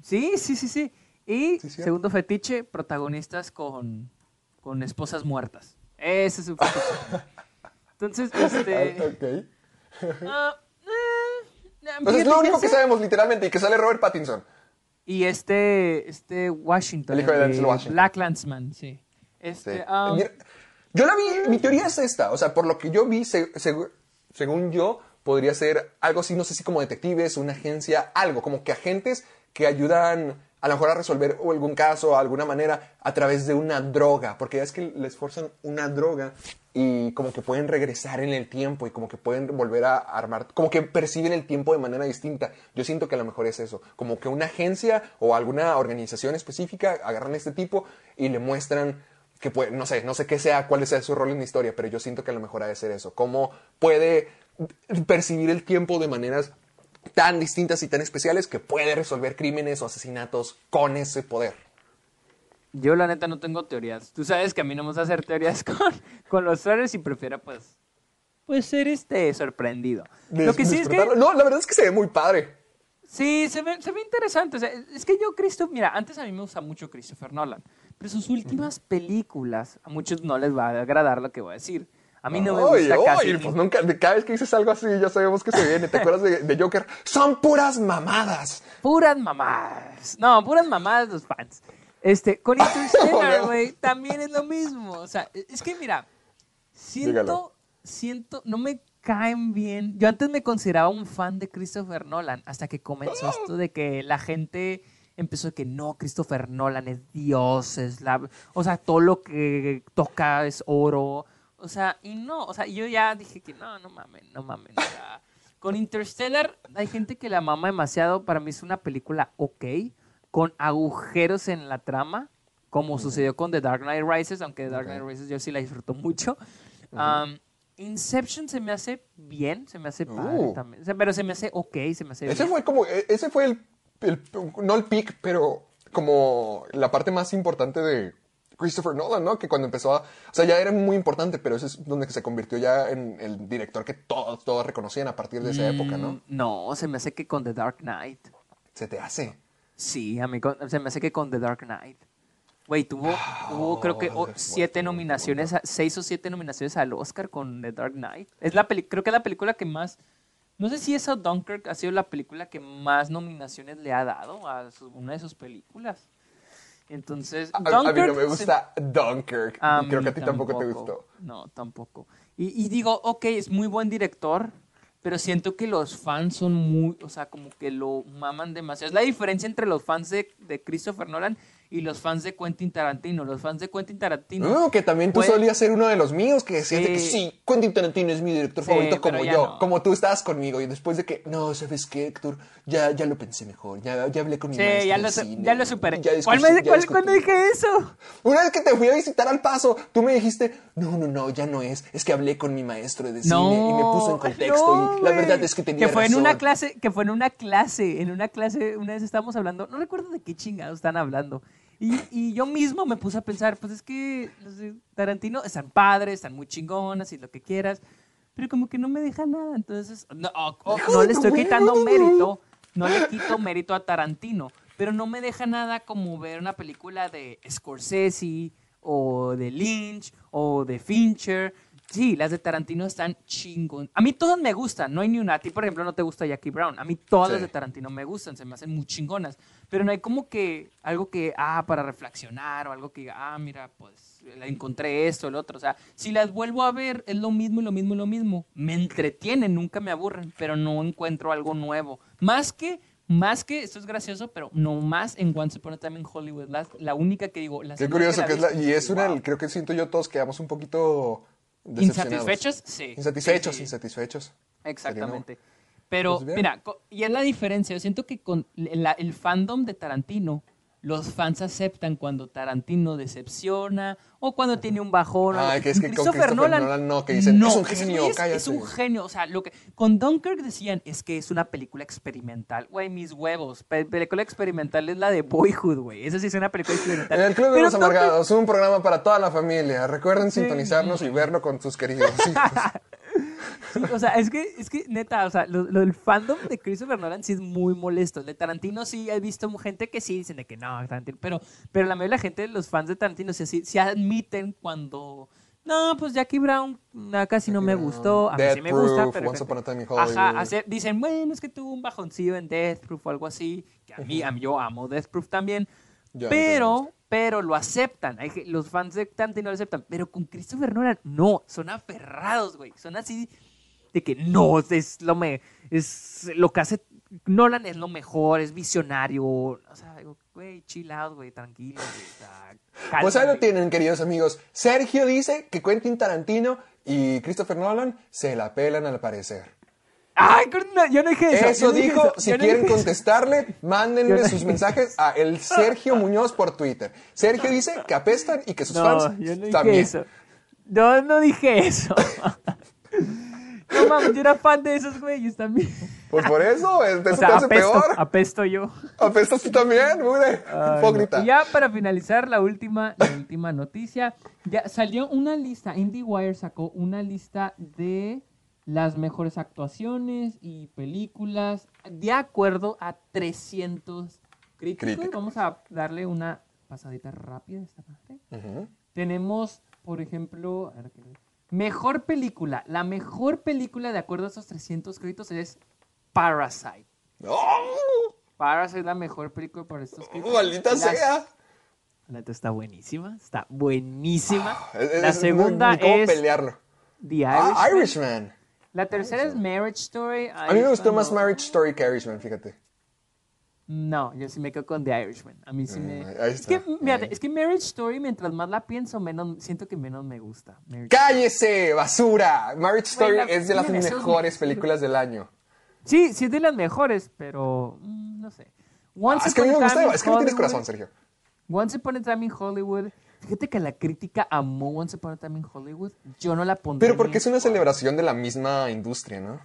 Sí, sí, sí, sí. Y Sí, segundo fetiche, protagonistas con, con esposas muertas. Ese es su. *laughs* Entonces, este... Ah, ok. Ah, eh, Pues es lo único que sabemos, literalmente, y que sale Robert Pattinson. Y este, este Washington. El hijo de de Denzel Washington. Black Landsman, sí. Este, Sí. um, yo la vi, mi teoría es esta, o sea, por lo que yo vi, según yo, podría ser algo así, no sé si como detectives, una agencia, algo, como que agentes que ayudan a lo mejor a resolver algún caso, alguna manera, a través de una droga, porque ya es que les forzan una droga y como que pueden regresar en el tiempo y como que pueden volver a armar, como que perciben el tiempo de manera distinta. Yo siento que a lo mejor es eso, como que una agencia o alguna organización específica agarran a este tipo y le muestran que puede, no sé, no sé qué sea, cuál sea su rol en la historia, pero yo siento que a lo mejor ha de ser eso. Cómo puede percibir el tiempo de maneras tan distintas y tan especiales que puede resolver crímenes o asesinatos con ese poder. Yo la neta no tengo teorías. Tú sabes que a mí no me gusta hacer teorías *laughs* con, con los trailers y prefiero pues pues ser este sorprendido. Lo que sí es que. No, la verdad es que se ve muy padre. sí se ve, se ve interesante. O sea, es que yo Cristo, mira, antes a mí me gusta mucho Christopher Nolan, pero sus últimas películas a muchos no les va a agradar lo que voy a decir. A mí no me gusta casi. oye, pues nunca, cada vez que dices algo así, ya sabemos que se viene. ¿Te acuerdas de, de Joker? Son puras mamadas. Puras mamadas. No, puras mamadas los fans. Este, con *laughs* Interstellar, güey, también es lo mismo. O sea, es que mira, siento, Dígalo. siento, no me caen bien. Yo antes me consideraba un fan de Christopher Nolan hasta que comenzó esto de que la gente empezó de que no, Christopher Nolan es Dios, es la, o sea, todo lo que toca es oro. O sea, y no, o sea, yo ya dije que no, no mamen, no mamen. o sea, con Interstellar hay gente que la mama demasiado. Para mí es una película ok, con agujeros en la trama, como sucedió con The Dark Knight Rises, aunque The Dark Knight Rises yo sí la disfruto mucho. Um, Inception se me hace bien, se me hace padre Uh. también. O sea, pero se me hace ok, se me hace Ese bien. fue como, e- ese fue el, el- no el peak, pero como la parte más importante de Christopher Nolan, ¿no? Que cuando empezó a, o sea, ya era muy importante, pero ese es donde se convirtió ya en el director que todos, todos reconocían a partir de esa época, ¿no? Mm, No, se me hace que con The Dark Knight. Se te hace. Sí, a mí con- se me hace que con The Dark Knight. Güey, tuvo, tuvo creo que siete nominaciones, a- seis o siete nominaciones al Oscar con The Dark Knight. Es la peli- creo que es la película que más, no sé si esa Dunkirk ha sido la película que más nominaciones le ha dado a su- una de sus películas. Entonces, A, a mí no Dunkirk me se- gusta Dunkirk. a y creo que a ti tampoco, te gustó. No, tampoco. Y, y digo, ok, es muy buen director, pero siento que los fans son muy, o sea, como que lo maman demasiado. Es la diferencia entre los fans de, de Christopher Nolan y los fans de Quentin Tarantino. Los fans de Quentin Tarantino. No, que también tú solías ser uno de los míos que decías de que Sí. Quentin Tarantino es mi director Sí, favorito como yo, no. como tú estabas conmigo y después de que, no, ¿sabes qué, Héctor? Ya, ya lo pensé mejor, ya, ya hablé con mi Sí, maestro ya de lo, cine, ya lo superé. ya ¿Cuál me- ya cuál- discutí". ¿Cuándo dije eso? Una vez que te fui a visitar al paso, tú me dijiste, no, no, no, ya no es, es que hablé con mi maestro de cine y me puso en contexto no, y la verdad es que tenía que fue razón. en una clase que fue en una clase en una clase una vez estábamos hablando no recuerdo de qué chingados están hablando y, y yo mismo me puse a pensar pues es que los de Tarantino están padres están muy chingonas y lo que quieras pero como que no me deja nada entonces no, oh, oh, no le estoy quitando mérito no le quito mérito a Tarantino pero no me deja nada como ver una película de Scorsese o de Lynch o de Fincher. Sí, las de Tarantino están chingón. A mí todas me gustan, no hay ni una. A ti, por ejemplo, no te gusta Jackie Brown. A mí todas Sí. las de Tarantino me gustan, se me hacen muy chingonas. Pero no hay como que algo que, ah, para reflexionar o algo que diga, ah, mira, pues la encontré esto, el otro. O sea, si las vuelvo a ver, es lo mismo y lo mismo y lo mismo. Me entretienen, nunca me aburren, pero no encuentro algo nuevo. Más que, más que, esto es gracioso, pero no más en Once Upon a Time in Hollywood. La, la única que digo, la Qué curioso que es la, y es una, wow. creo que siento yo todos quedamos un poquito. ¿Insatisfechos? Sí. Insatisfechos, Sí, sí. insatisfechos. Exactamente. Pero, Pues mira, y es la diferencia. Yo siento que con la- el fandom de Tarantino, los fans aceptan cuando Tarantino decepciona o cuando tiene un bajón. o algo. que es que con Christopher Christopher Nolan, Nolan no, que dicen, "Es un genio, es, cállate". es un genio. O sea, lo que con Dunkirk decían es que es una película experimental. Güey, mis huevos. Pe- película experimental es la de Boyhood, güey. Esa sí es una película experimental. El Club de Pero los Amargados, un programa para toda la familia. Recuerden sintonizarnos y verlo con sus queridos hijos. *laughs* Sí, o sea, es que, es que neta, o sea, lo, lo del fandom de Christopher Nolan sí es muy molesto. El de Tarantino sí he visto gente que sí dicen de que no, Tarantino, pero, pero la mayoría de la gente, los fans de Tarantino, sí, sí, sí admiten cuando No, pues Jackie Brown casi no me Brown, gustó. A mí sí me Death gusta, Proof, pero. Once Upon a Time in Ajá, hacer- dicen, bueno, es que tuvo un bajoncillo en Death Proof o algo así. Que a mí, a mí yo amo Death Proof también. Ya, pero, pero lo aceptan. Los fans de Tarantino lo aceptan. Pero con Christopher Nolan, no. Son aferrados, güey. Son así de que no, es lo, me, es lo que hace Nolan es lo mejor, es visionario. O sea, güey, chill güey, tranquilo, o sea, Pues ahí lo tienen, queridos amigos. Sergio dice que Quentin Tarantino y Christopher Nolan se la pelan al parecer. Ay, yo no dije eso. Eso, dije dijo. eso, Si no quieren dije eso. contestarle, mándenle no sus dije mensajes a el Sergio Muñoz por Twitter. Sergio dice que apestan y que sus No, fans yo no dije también. eso. No, no dije eso. *laughs* no mames, yo era fan de esos güeyes también. Pues por eso, eso O te sea, hace apesto, peor. apesto yo. Apestas tú también. Ay, Hipócrita. Y ya para finalizar, la última, la última noticia. Ya salió una lista, IndieWire sacó una lista de las mejores actuaciones y películas de acuerdo a 300 críticos. Críticos. Vamos a darle una pasadita rápida a esta parte. Tenemos, por ejemplo, a ver, ¿qué- mejor película. La mejor película de acuerdo a esos 300 créditos es Parasite. ¡Oh! Parasite es la mejor película por estos créditos. ¡Maldita Las- sea! La neta está buenísima, está buenísima. Es- la segunda ni cómo es pelearlo. The Irishman. Ah, Irishman. La tercera es Marriage Story. A mí me gustó más. Marriage Story que Irishman, fíjate. No, yo sí me quedo con The Irishman. A mí sí me... Mm, Es que, Ahí. es que Marriage Story, mientras más la pienso, menos siento que menos me gusta. Marriage- ¡Cállese, basura! Marriage Story es de las mejores películas del año. Sí, sí es de las mejores, pero mm, no sé. Ah, Once es que a mí me gusta, es que no tienes corazón, Sergio. Once Upon a Time in Hollywood. Fíjate que la crítica amó Once Upon a Time in Hollywood. Yo no la pondría. Pero porque es una celebración de la misma industria, ¿no?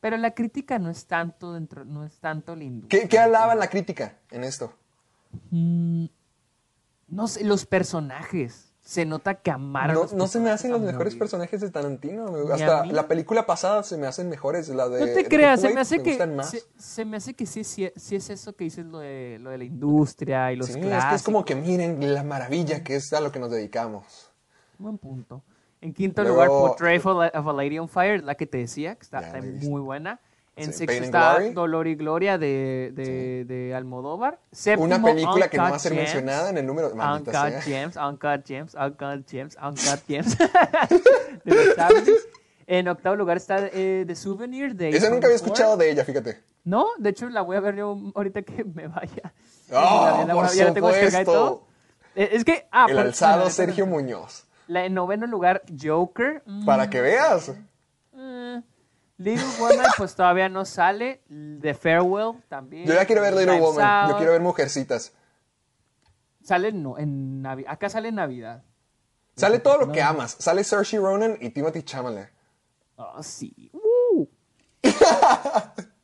Pero la crítica no es tanto dentro, no es tanto la industria. ¿Qué, qué alaban la crítica en esto? Mm, no sé, los personajes. Se nota que amaron. No, no se me hacen los mejores morir. personajes de Tarantino. Hasta la película pasada se me hacen mejores. La de No te creas, se me hace que gustan más. se, se me hace que sí, sí, sí es eso que dices lo de, lo de la industria y los Sí, es que es como que miren la maravilla que es a lo que nos dedicamos. Buen punto. En quinto Luego- lugar, Portrait of a, Lady on Fire, la que te decía, que está, muy buena. En Sí, and está Glory. Dolor y Gloria de, de, de Almodóvar. Séptimo, Una película que no Uncut va a ser Gems. mencionada en el número. Uncut. Gems, Uncut Gems, Uncut Gems, Uncut Gems. *laughs* de. En octavo lugar está eh, The Souvenir de Esa nunca había escuchado de ella, fíjate. No, de hecho la voy a ver yo ahorita que me vaya. ¡Oh, *laughs* La- la- por ya la tengo y todo. Eh, Es que, ah, El alzado Sergio Muñoz. La, en noveno lugar, Joker. Mm, Para que veas. eh, Little Woman, pues todavía no sale. The Farewell también. Yo ya quiero ver Little Woman. Yo quiero ver Mujercitas. Sale no, en Navidad. Acá sale en Navidad. Sale todo lo que amas. Sale Saoirse Ronan y Timothy Chalamet. Oh, sí. Uh. *laughs*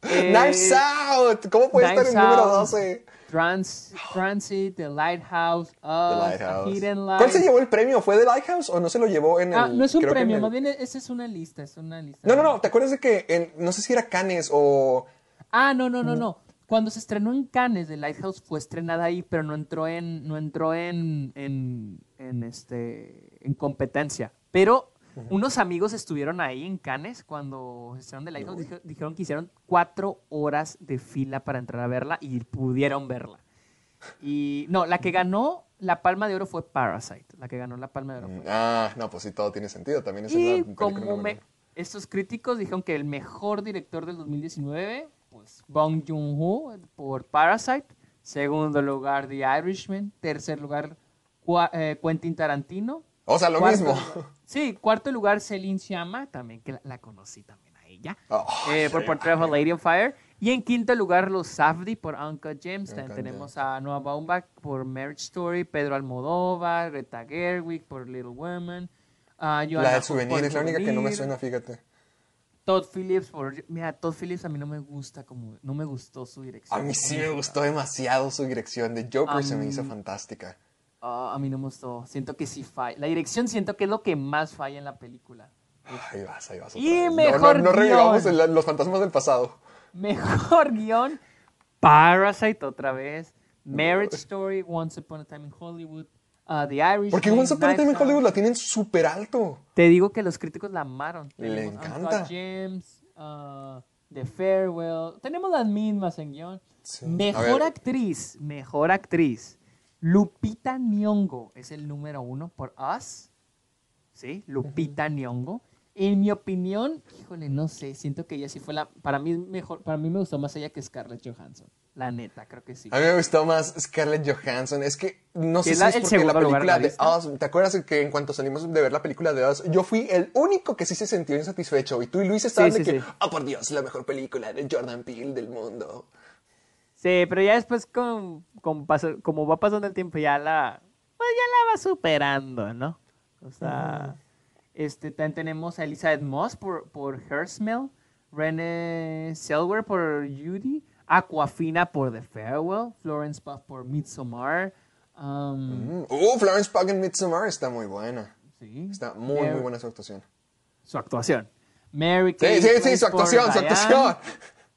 Eh, Knives Out. ¿Cómo puede estar en el número Out, 12? Trans, Transit, The Lighthouse, Us, The A Lighthouse. Hidden Life. ¿Cuál se llevó el premio? ¿Fue The Lighthouse o no se lo llevó en el... Ah, no es un premio, el- más bien esa es una lista, es una lista. No, no, no. ¿Te acuerdas de que en- no sé si era Cannes o... Ah, no, no, no, no. Cuando se estrenó en Cannes, The Lighthouse fue estrenada ahí, pero no entró en, no entró en, en, en, este, en competencia. Pero unos amigos estuvieron ahí en Cannes cuando The Lighthouse, dijo- dijeron que hicieron cuatro horas de fila para entrar a verla y pudieron verla. Y no, la que ganó la Palma de Oro fue Parasite, la que ganó la Palma de Oro. fue Ah, no, pues sí, todo tiene sentido. También es y una como me- estos críticos dijeron que el mejor director del 2019, pues Bong Joon-ho por Parasite. Segundo lugar, The Irishman. Tercer lugar, eh, Quentin Tarantino. O sea, lo Cuarto mismo. sí, cuarto lugar, Celine Sciamma, también que la, la conocí también a ella. Oh, eh, por Portrait of a Lady on Fire. Y en quinto lugar, los Safdie por Uncut Gems. También tenemos a Noah Baumbach por Marriage Story, Pedro Almodóvar, Greta Gerwig por Little Women. ah, La Hope souvenir es la única que no me suena, fíjate. Todd Phillips por... Mira, Todd Phillips a mí no me gusta como... No me gustó su dirección. A mí sí me gustó demasiado su dirección. De Joker se me hizo fantástica. Ah, a mí no me gustó. Siento que sí falla. La dirección siento que es lo que más falla en la película. Ahí vas, ahí vas. Y vez. No, mejor no, no revivamos el- los fantasmas del pasado. Mejor guion, Parasite otra vez, Marriage Story, Once Upon a Time in Hollywood, uh, The Irish. Porque Once Upon a Time in Hollywood la tienen súper alto. Te digo que los críticos la amaron. Le Tenemos encanta. Gems, uh, The Farewell. Tenemos las mismas en guion. Sí. Mejor actriz, mejor actriz. Lupita Nyong'o es el número uno por Us. ¿Sí? Lupita Nyong'o. En mi opinión, híjole, no sé, siento que ella sí fue la... Para mí, mejor, para mí me gustó más ella que Scarlett Johansson. La neta, creo que sí. A mí me gustó más Scarlett Johansson. Es que no sé si es el porque la película de. Us. ¿Te acuerdas que en cuanto salimos de ver la película de Us, yo fui el único que sí se sintió insatisfecho? Y tú y Luis estaban Sí, de sí, que, sí. oh por Dios, la mejor película de Jordan Peele del mundo. Sí, pero ya después, con, con paso- como va pasando el tiempo, ya la, pues ya la va superando, ¿no? O sea, este, también tenemos a Elizabeth Moss por, por Her Smell, Renee Selwer por Judy, Aquafina por The Farewell, Florence Pugh por Midsommar. um, Mm. Uh, Florence Pugh en Midsommar está muy buena. sí, Está muy, Mary- muy buena su actuación. Su actuación. Mary Sí, Kay sí, sí, su actuación, su actuación. *laughs*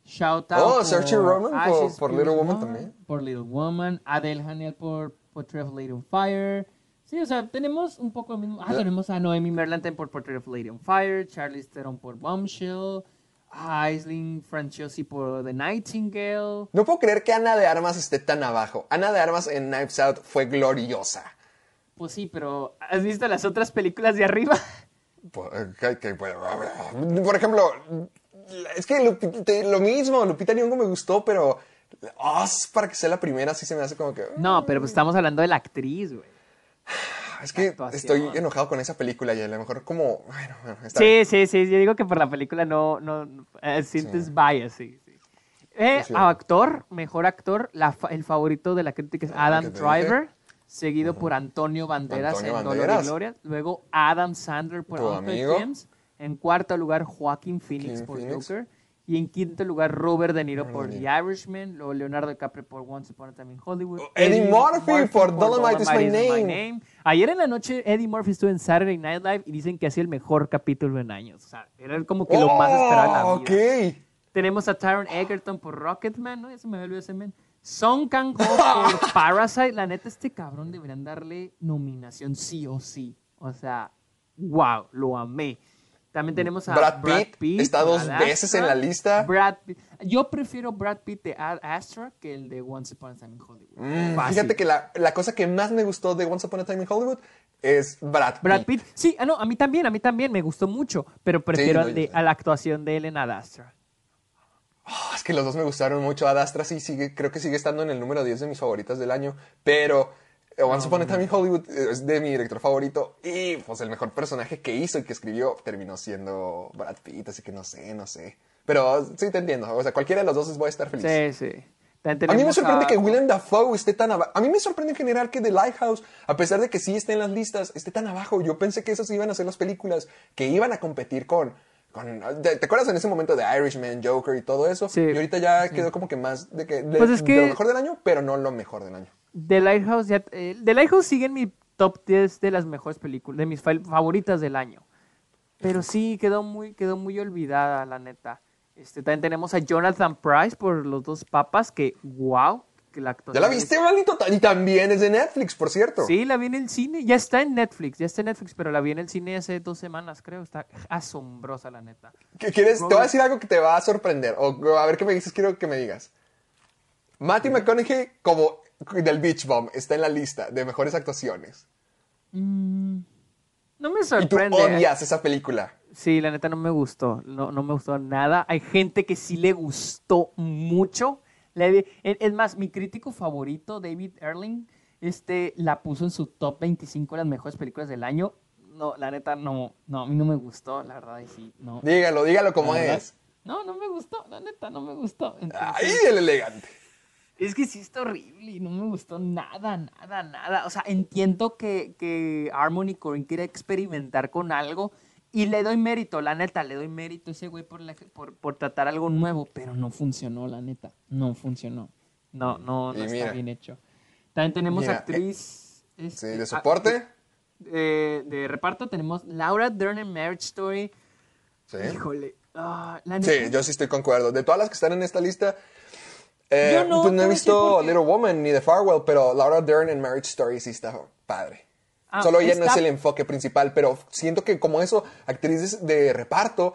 Shout out Oh, Saoirse Ronan por- Little Woman también. Por Little Woman. Adele Hanel por Portrait of Lady on Fire. Sí, o sea, tenemos un poco el mismo. Ah, tenemos a Noemi Merlanten por Portrait of Lady on Fire. Charlize Theron por Bombshell. A Aisling Franciosi por The Nightingale. No puedo creer que Ana de Armas esté tan abajo. Ana de Armas en Knives Out fue gloriosa. Pues sí, pero ¿has visto las otras películas de arriba? Por, eh, por ejemplo, es que lo mismo, Lupita Nyong'o me gustó, pero Oz, para que sea la primera, sí se me hace como que... No, pero pues estamos hablando de la actriz, güey. Es que actuación. estoy enojado con esa película y a lo mejor como... Bueno, bueno, está Sí, bien. sí, sí. Yo digo que por la película no, no, no, eh, sientes bias, sí. sí. Eh, Sí, sí. actor, mejor actor, la fa- el favorito de la crítica es Ah, Adam ¿qué te Driver, seguido por Antonio Banderas Antonio en Dolor y Banderas. Gloria. Luego Adam Sandler por amigo. Gems. En cuarto lugar, Joaquin Phoenix por Phoenix. Joker. Y en quinto lugar, Robert De Niro por The. Irishman. Luego Leonardo DiCaprio por Once Upon a Time in Hollywood. Oh, Eddie Murphy por Dolomite is My Name. Ayer en la noche, Eddie Murphy estuvo en Saturday Night Live y dicen que hacía el mejor capítulo en años. O sea, era como que lo más esperado en la vida. Oh, ok. Tenemos a Taron Egerton por Rocketman, ¿no? Se me olvidó ese men. Song Kang-ho por *laughs* Parasite. La neta, este cabrón deberían darle nominación sí o sí. O sea, wow, lo amé. También tenemos a Brad Brad, Pitt, Pitt. está dos veces en la lista. Brad Pitt. Yo prefiero Brad Pitt de Ad Astra que el de Once Upon a Time in Hollywood. Mm. Fíjate que la, la cosa que más me gustó de Once Upon a Time in Hollywood es Brad Pitt. Brad Pitt. Sí, ah, no, a mí también, a mí también me gustó mucho, pero prefiero no, de- a la actuación de él en Ad Astra. Oh, es que los dos me gustaron mucho. Ad Astra sí sigue, creo que sigue estando en el número 10 de mis favoritas del año. Pero Once Upon a Time in Hollywood eh, es de mi director favorito. Y pues el mejor personaje que hizo y que escribió terminó siendo Brad Pitt. Así que no sé, no sé. Pero sí te entiendo. O sea, cualquiera de los dos voy a estar feliz. Sí, sí. A mí me sorprende a- que Willem Dafoe esté tan abajo. A mí me sorprende en general que The Lighthouse, a pesar de que sí esté en las listas, esté tan abajo. Yo pensé que esas iban a ser las películas que iban a competir con. con ¿te, te acuerdas en ese momento de Irishman, Joker y todo eso? Sí. Y ahorita ya quedó como que más de, que, de, Pues es de que- lo mejor del año, pero no lo mejor del año. The Lighthouse, ya, eh, The Lighthouse sigue en mi top 10 de las mejores películas, de mis fa- favoritas del año. Pero sí, quedó muy, quedó muy olvidada, la neta. Este, también tenemos a Jonathan Price por Los Dos Papas, que wow, que la ¿Ya la es- viste, maldito? Y también es de Netflix, por cierto. Sí, la vi en el cine, ya está en Netflix, ya está en Netflix, pero la vi en el cine hace dos semanas, creo. Está asombrosa, la neta. ¿Qué quieres? Te voy a decir algo que te va a sorprender. O a ver qué me dices, quiero que me digas. Matthew McConaughey, como del Beach Bomb, está en la lista de mejores actuaciones. No me Y tú sorprende. odias esa película. Sí, la neta no me gustó. No, no me gustó nada. Hay gente que sí le gustó mucho. Le- Es más, mi crítico favorito, David Erling, este, la puso en su top 25 de las mejores películas del año. No, la neta no, no, a mí no me gustó, la verdad, y sí, no. Dígalo, dígalo como es. No, no me gustó, la neta, no me gustó. Entonces, Ahí el elegante. Es que sí está horrible y no me gustó nada, nada, nada. O sea, entiendo que, que Harmony Korine quiere experimentar con algo y le doy mérito, la neta, le doy mérito a ese güey por, la- por, por tratar algo nuevo, pero no funcionó, la neta. No funcionó. No, no, no Y está mira. bien hecho. También tenemos Mira, actriz. Sí, este, de soporte. de, de reparto tenemos Laura Dern en Marriage Story. Sí. Híjole. ah, la Sí, neta- yo sí estoy concuerdo. De todas las que están en esta lista, Eh, Yo no, pues no he visto. Little Woman ni The Farewell, pero Laura Dern en Marriage Story sí está padre. Ah, Solo ella no es el enfoque principal, pero siento que como eso, actrices de reparto,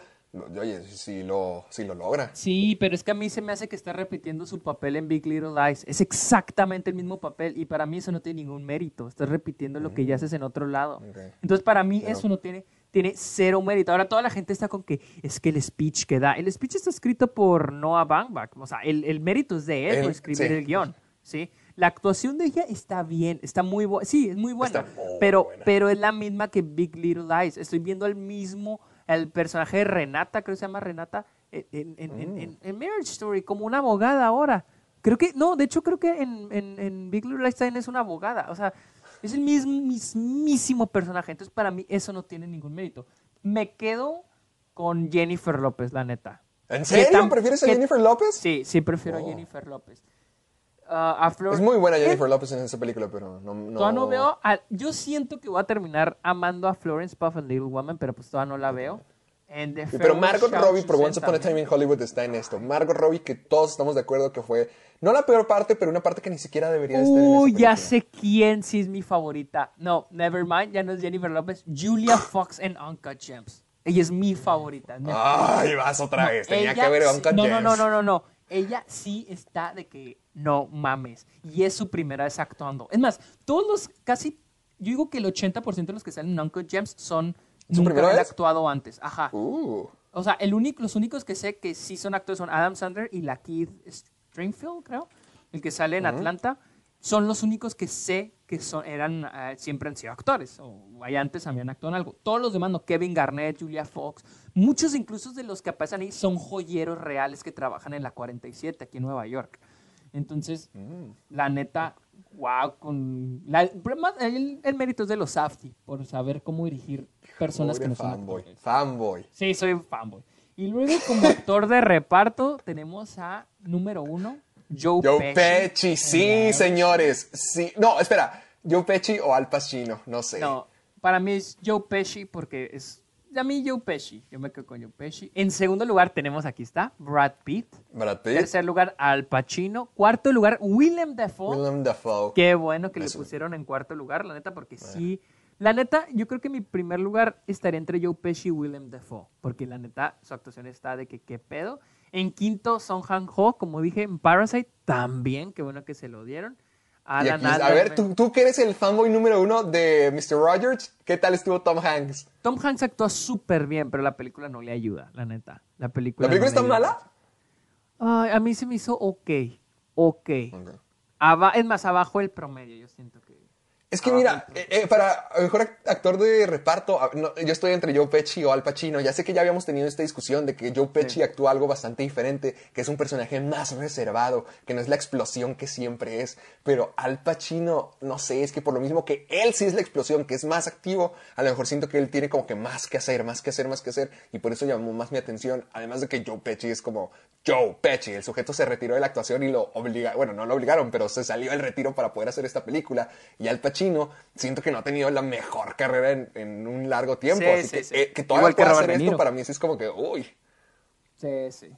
oye, sí lo, sí lo logra. Sí, pero es que a mí se me hace que está repitiendo su papel en Big Little Lies. Es exactamente el mismo papel y para mí eso no tiene ningún mérito. Estás repitiendo lo que ya haces en otro lado. Entonces para mí eso no tiene, tiene cero mérito. Ahora toda la gente está con que es que el speech que da, el speech está escrito por Noah Baumbach. O sea, el, el mérito es de él, Él, por escribir sí. el guion. ¿sí? La actuación de ella está bien, está muy buena. Sí, es muy buena. Muy pero, buena. pero es la misma que Big Little Lies. Estoy viendo al mismo, el personaje de Renata, creo que se llama Renata, en, en- en- en Marriage Story, como una abogada ahora. Creo que, no, de hecho creo que en, en- en Big Little Lies también es una abogada. O sea, es el mismo, mismísimo personaje. Entonces para mí eso no tiene ningún mérito. Me quedo con Jennifer López, la neta. ¿En serio? ¿Prefieres a que- Jennifer López? Sí, sí, prefiero a Oh. Jennifer López. A Flor- Es muy buena Eh, Jennifer López en esa película, pero no... no... Todavía no veo. a- yo siento que voy a terminar amando a Florence Puff and Little Woman, pero pues todavía no la veo. Pero Margot Robbie por Once Upon a. Time in Hollywood está en esto. Margot Robbie que todos estamos de acuerdo que fue no la peor parte, pero una parte que ni siquiera debería de estar en esa Uy, ya película. sé quién sí es mi favorita. No, never mind, ya no es Jennifer López. Julia *gasps* Fox en Uncut Gems. Ella es mi favorita. Ay, vas otra vez. Tenía que ver Uncut no, no, Gems. no, no, no, no. Ella sí está de que no mames. Y es su primera vez actuando. Es más, todos los casi, yo digo que el 80% de los que salen en Uncut Gems son ¿Su nunca vez? actuado antes. Ajá. Uh, O sea, el único, los únicos que sé que sí son actores son Adam Sandler y la Keith Stringfield, creo, el que sale en Atlanta. Son los únicos que sé que son, eran, eh, siempre han sido actores, o allá antes habían actuado en algo. Todos los demás, no, Kevin Garnett, Julia Fox, muchos incluso de los que aparecen ahí son joyeros reales que trabajan en la 47 aquí en Nueva York. Entonces, la neta, wow, con la- el, el mérito es de los Safdie, por saber cómo dirigir personas pobre que no son fanboy. actores. Fanboy. Sí, soy fanboy. Y luego como actor de reparto tenemos a número uno, Joe, Joe Pesci. Pesci, sí, señores. Sí. No, espera. Joe Pesci o Al Pacino, no sé. No, para mí es Joe Pesci porque es... A mí Joe Pesci, yo me quedo con Joe Pesci. En segundo lugar tenemos, aquí está, Brad Pitt. Brad Pitt, Tercer lugar, Al Pacino. Cuarto lugar, Willem Dafoe. Willem Dafoe. Qué bueno que le Eso. pusieron en cuarto lugar, la neta, porque sí. La neta, yo creo que mi primer lugar estaría entre Joe Pesci y Willem Dafoe, porque la neta, su actuación está de que qué pedo. En quinto, Song Han Ho, como dije, en Parasite, también, qué bueno que se lo dieron. Alan aquí- a ver, ¿tú, tú que eres el fanboy número uno de Mr. Rogers, ¿qué tal estuvo Tom Hanks? Tom Hanks actúa súper bien, pero la película no le ayuda, la neta. La película, ¿La película no está mala? Ay, a mí se me hizo ok, ok. Ok. Aba- es más, abajo el promedio, yo siento que... Es que Abajo mira, eh, eh, para mejor act- actor de reparto, a- no, yo estoy entre Joe Pesci o Al Pacino. Ya sé que ya habíamos tenido esta discusión de que Joe Pesci actúa algo bastante diferente, que es un personaje más reservado, que no es la explosión que siempre es. Pero Al Pacino, no sé, es que por lo mismo que él sí es la explosión, que es más activo, a lo mejor siento que él tiene como que más que hacer, más que hacer, más que hacer, y por eso llamó más mi atención. Además de que Joe Pesci es como Joe Pesci, el sujeto se retiró de la actuación y lo obligaron, bueno, no lo obligaron, pero se salió del retiro para poder hacer esta película. Y Al Pacino, siento que no ha tenido la mejor carrera en, en un largo tiempo. Sí, así sí, que, sí. eh, que todavía pueda hacer esto para mí sí es como que, uy. Sí, sí.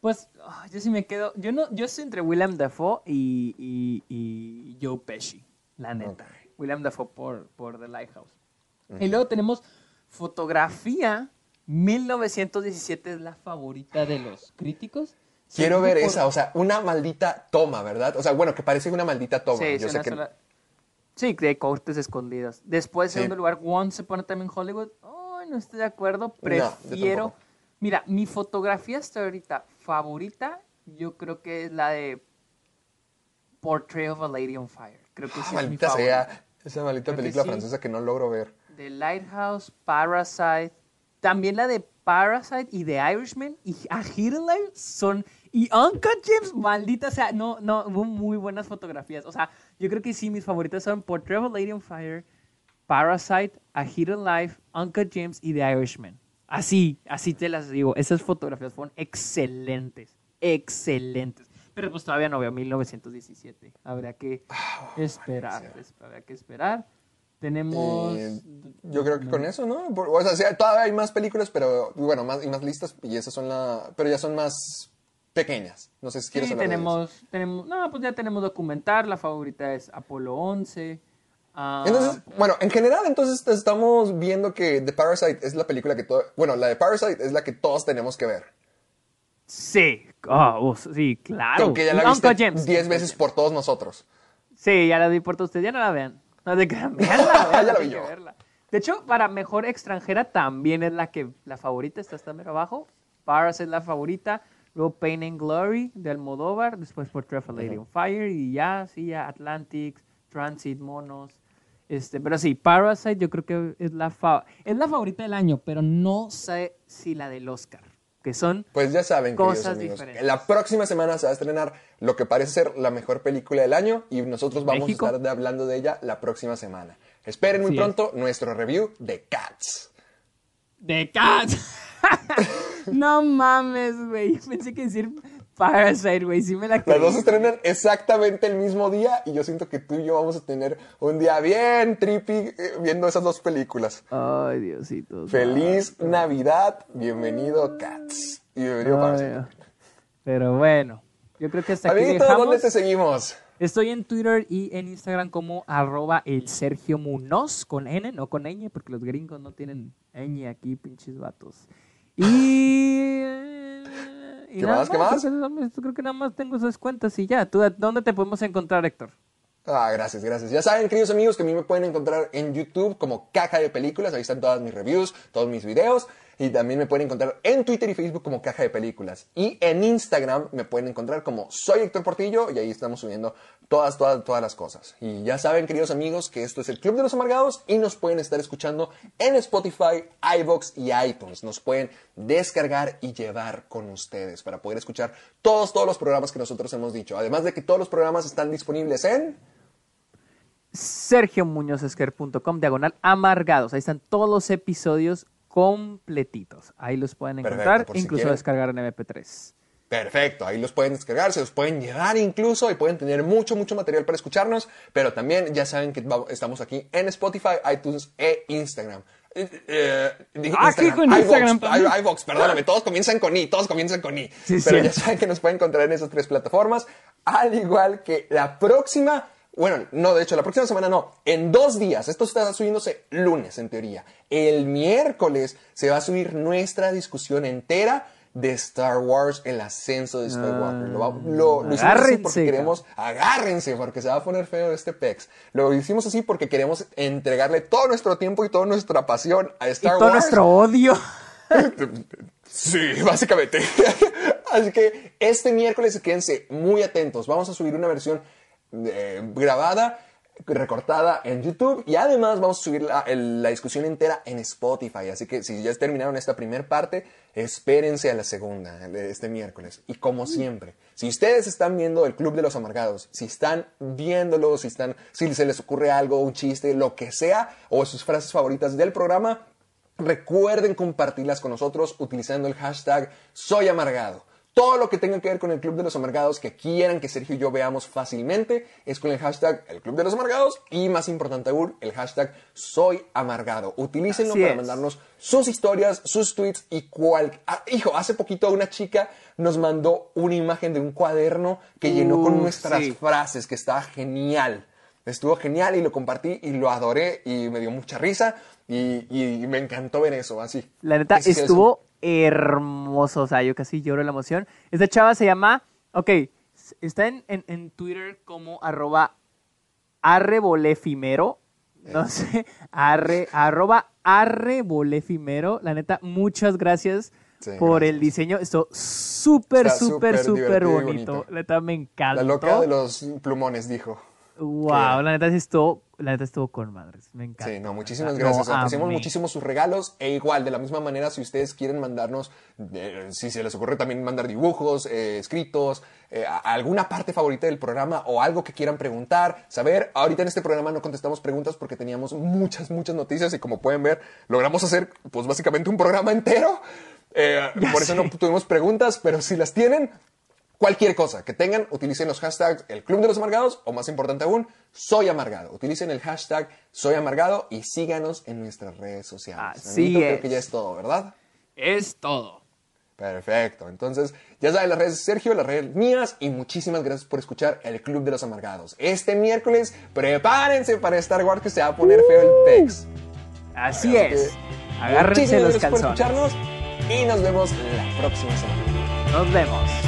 Pues ah, yo sí me quedo. Yo no, yo estoy entre Willem Dafoe y, y, y Joe Pesci, la neta. Willem Dafoe por, por The Lighthouse. Y luego tenemos fotografía. 1917 es la favorita de los críticos. Quiero ver por- esa, o sea, una maldita toma, ¿verdad? O sea, bueno, que parece una maldita toma. Sí, Yo sé una que sola- Sí, de cortes escondidas. Después, en Sí. segundo lugar, Once Upon a Time in Hollywood. Ay, no estoy de acuerdo. Prefiero. Mira, mi fotografía hasta ahorita favorita, yo creo que es la de Portrait of a Lady on Fire. Creo que sí es mi favorita. sea esa maldita Creo que película sí. francesa que no logro ver. The Lighthouse, Parasite, también la de Parasite y The Irishman y A Hidden Life son y Uncut Gems, maldita sea, no, no, hubo muy buenas fotografías. O sea, yo creo que sí, mis favoritas son Portrait of Lady on Fire, Parasite, A Hidden Life, Uncut Gems y The Irishman. Así, así te las digo. Esas fotografías fueron excelentes, excelentes. Pero pues todavía no veo 1917. Habría que esperar, pues, habría que esperar. Tenemos... Eh, yo creo que con eso, ¿no? O sea, sí, todavía hay más películas, pero bueno, más y más listas y esas son la, pero ya son más pequeñas. No sé si quieres Sí, hablar de ellas. tenemos, tenemos, no, pues ya tenemos documental, la favorita es Apolo 11. ah, Entonces, bueno, en general, entonces estamos viendo que The Parasite es la película que todo, bueno, la de Parasite es la que todos tenemos que ver. sí, oh, uh, sí, claro. Aunque ya la Uncle viste James. 10 veces por todos nosotros. Sí, ya la di por todos ustedes, ya no la vean. No te crean, *laughs* veanla, *laughs* Ya la vi que yo. verla. De hecho, para mejor extranjera también es la que la favorita, está hasta mero abajo. Paras es la favorita, luego Pain and Glory de Almodóvar, después Portrait of a Lady on Fire y ya, sí, ya Atlantic, Transit, Monos. Este, pero sí, Parasite yo creo que es la, fa- es la favorita del año, pero no sé si la del Oscar, que son Pues ya saben, Cosas amigos, diferentes. la próxima semana se va a estrenar lo que parece ser la mejor película del año y nosotros vamos México. a estar hablando de ella la próxima semana. Esperen muy Así es. pronto nuestro review de Cats. de Cats. *laughs* no mames, güey. *laughs* Pensé que decir Parasite, güey. Sí me la Las creí. dos se estrenan exactamente el mismo día y yo siento que tú y yo vamos a tener un día bien trippy eh, viendo esas dos películas. Ay, Diosito. Feliz Navidad, bienvenido Cats. Y bienvenido Parasite. Pero bueno, yo creo que hasta aquí Amiguito, dejamos. ¿dónde te seguimos? Estoy en Twitter y en Instagram como arroba el Sergio Munoz con N, no con ñ, porque los gringos no tienen ñ aquí, pinches vatos. Y... y ¿Qué nada más, qué más? Creo que, creo que nada más tengo esas cuentas y ya. ¿Tú, ¿Dónde te podemos encontrar, Héctor? Ah, gracias, gracias. Ya saben, queridos amigos, que a mí me pueden encontrar en YouTube como Caja de Películas. Ahí están todas mis reviews, todos mis videos. Y también me pueden encontrar en Twitter y Facebook como Caja de Películas. Y en Instagram me pueden encontrar como Soy Héctor Portillo. Y ahí estamos subiendo todas, todas, todas las cosas. Y ya saben, queridos amigos, que esto es el Club de los Amargados. Y nos pueden estar escuchando en Spotify, iVoox y iTunes. Nos pueden descargar y llevar con ustedes para poder escuchar todos, todos los programas que nosotros hemos dicho. Además de que todos los programas están disponibles en... sergiomuñozesquer.com diagonal amargados. Ahí están todos los episodios completitos. Ahí los pueden encontrar, incluso descargar en MP3. Perfecto, ahí los pueden descargar, se los pueden llevar incluso y pueden tener mucho, mucho material para escucharnos, pero también ya saben que estamos aquí en Spotify, iTunes e Instagram. Eh, eh, dije Ah, ¿qué dijo en Instagram perdóname, todos comienzan con I, todos comienzan con I. Sí, pero ya saben que nos pueden encontrar en esas tres plataformas, al igual que la próxima, bueno, no, de hecho, la próxima semana no, en dos días, esto está subiéndose lunes en teoría, el miércoles se va a subir nuestra discusión entera de Star Wars, el ascenso de Skywalker. Lo, va- lo- lo hicimos así porque queremos, agárrense, porque se va a poner feo este pex. Lo hicimos así porque queremos entregarle todo nuestro tiempo y toda nuestra pasión a Y Star todo Wars. nuestro odio. *laughs* Sí, básicamente. *laughs* Así que este miércoles quédense muy atentos. Vamos a subir una versión eh, grabada, recortada en YouTube y además vamos a subir la, el- la discusión entera en Spotify. Así que si ya terminaron esta primera parte, espérense a la segunda de este miércoles. Y como siempre, si ustedes están viendo el Club de los Amargados, si están viéndolo, si, están, si se les ocurre algo, un chiste, lo que sea, o sus frases favoritas del programa, Recuerden compartirlas con nosotros utilizando el hashtag Soy Amargado. Todo lo que tenga que ver con el Club de los Amargados que quieran que Sergio y yo veamos fácilmente es con el hashtag El Club de los Amargados y más importante aún, el hashtag Soy Amargado. Utilícenlo Así para es. mandarnos sus historias, sus tweets y cual... Ah, hijo, hace poquito una chica nos mandó una imagen de un cuaderno que llenó con nuestras sí. frases, que estaba genial. Estuvo genial y lo compartí y lo adoré y me dio mucha risa y, y me encantó ver eso, así. La neta, estuvo hermoso. O sea, yo casi lloro de la emoción. Esta chava se llama. Ok, está en, en- en Twitter como arroba arrebolefimero. No sé, arre, arroba arrebolefimero. La neta, muchas gracias Sí, por gracias. el diseño. Esto súper, súper, súper bonito. La neta, me encanta. La loca de los plumones dijo. Wow, la neta sí estuvo, la neta estuvo con madres. Me encanta. Sí, no, muchísimas gracias. Apreciamos muchísimo sus regalos. E igual, de la misma manera, si ustedes quieren mandarnos, eh, si se les ocurre también mandar dibujos, eh, escritos, eh, alguna parte favorita del programa o algo que quieran preguntar, saber. Ahorita en este programa no contestamos preguntas porque teníamos muchas, muchas noticias y como pueden ver, logramos hacer, pues básicamente un programa entero. Eh, por eso no tuvimos preguntas, pero si las tienen, Cualquier cosa que tengan, utilicen los hashtags El Club de los Amargados o más importante aún, Soy Amargado. Utilicen el hashtag Soy Amargado y síganos en nuestras redes sociales. Así Amiguito, Creo es. que ya es todo, ¿verdad? Es todo. Perfecto. Entonces, ya saben las redes de Sergio, las redes mías y muchísimas gracias por escuchar el Club de los Amargados. Este miércoles, prepárense para Star Wars que se va a poner feo el Tex. Así es. Agárrense los calzones. por escucharnos y nos vemos la próxima semana. Nos vemos.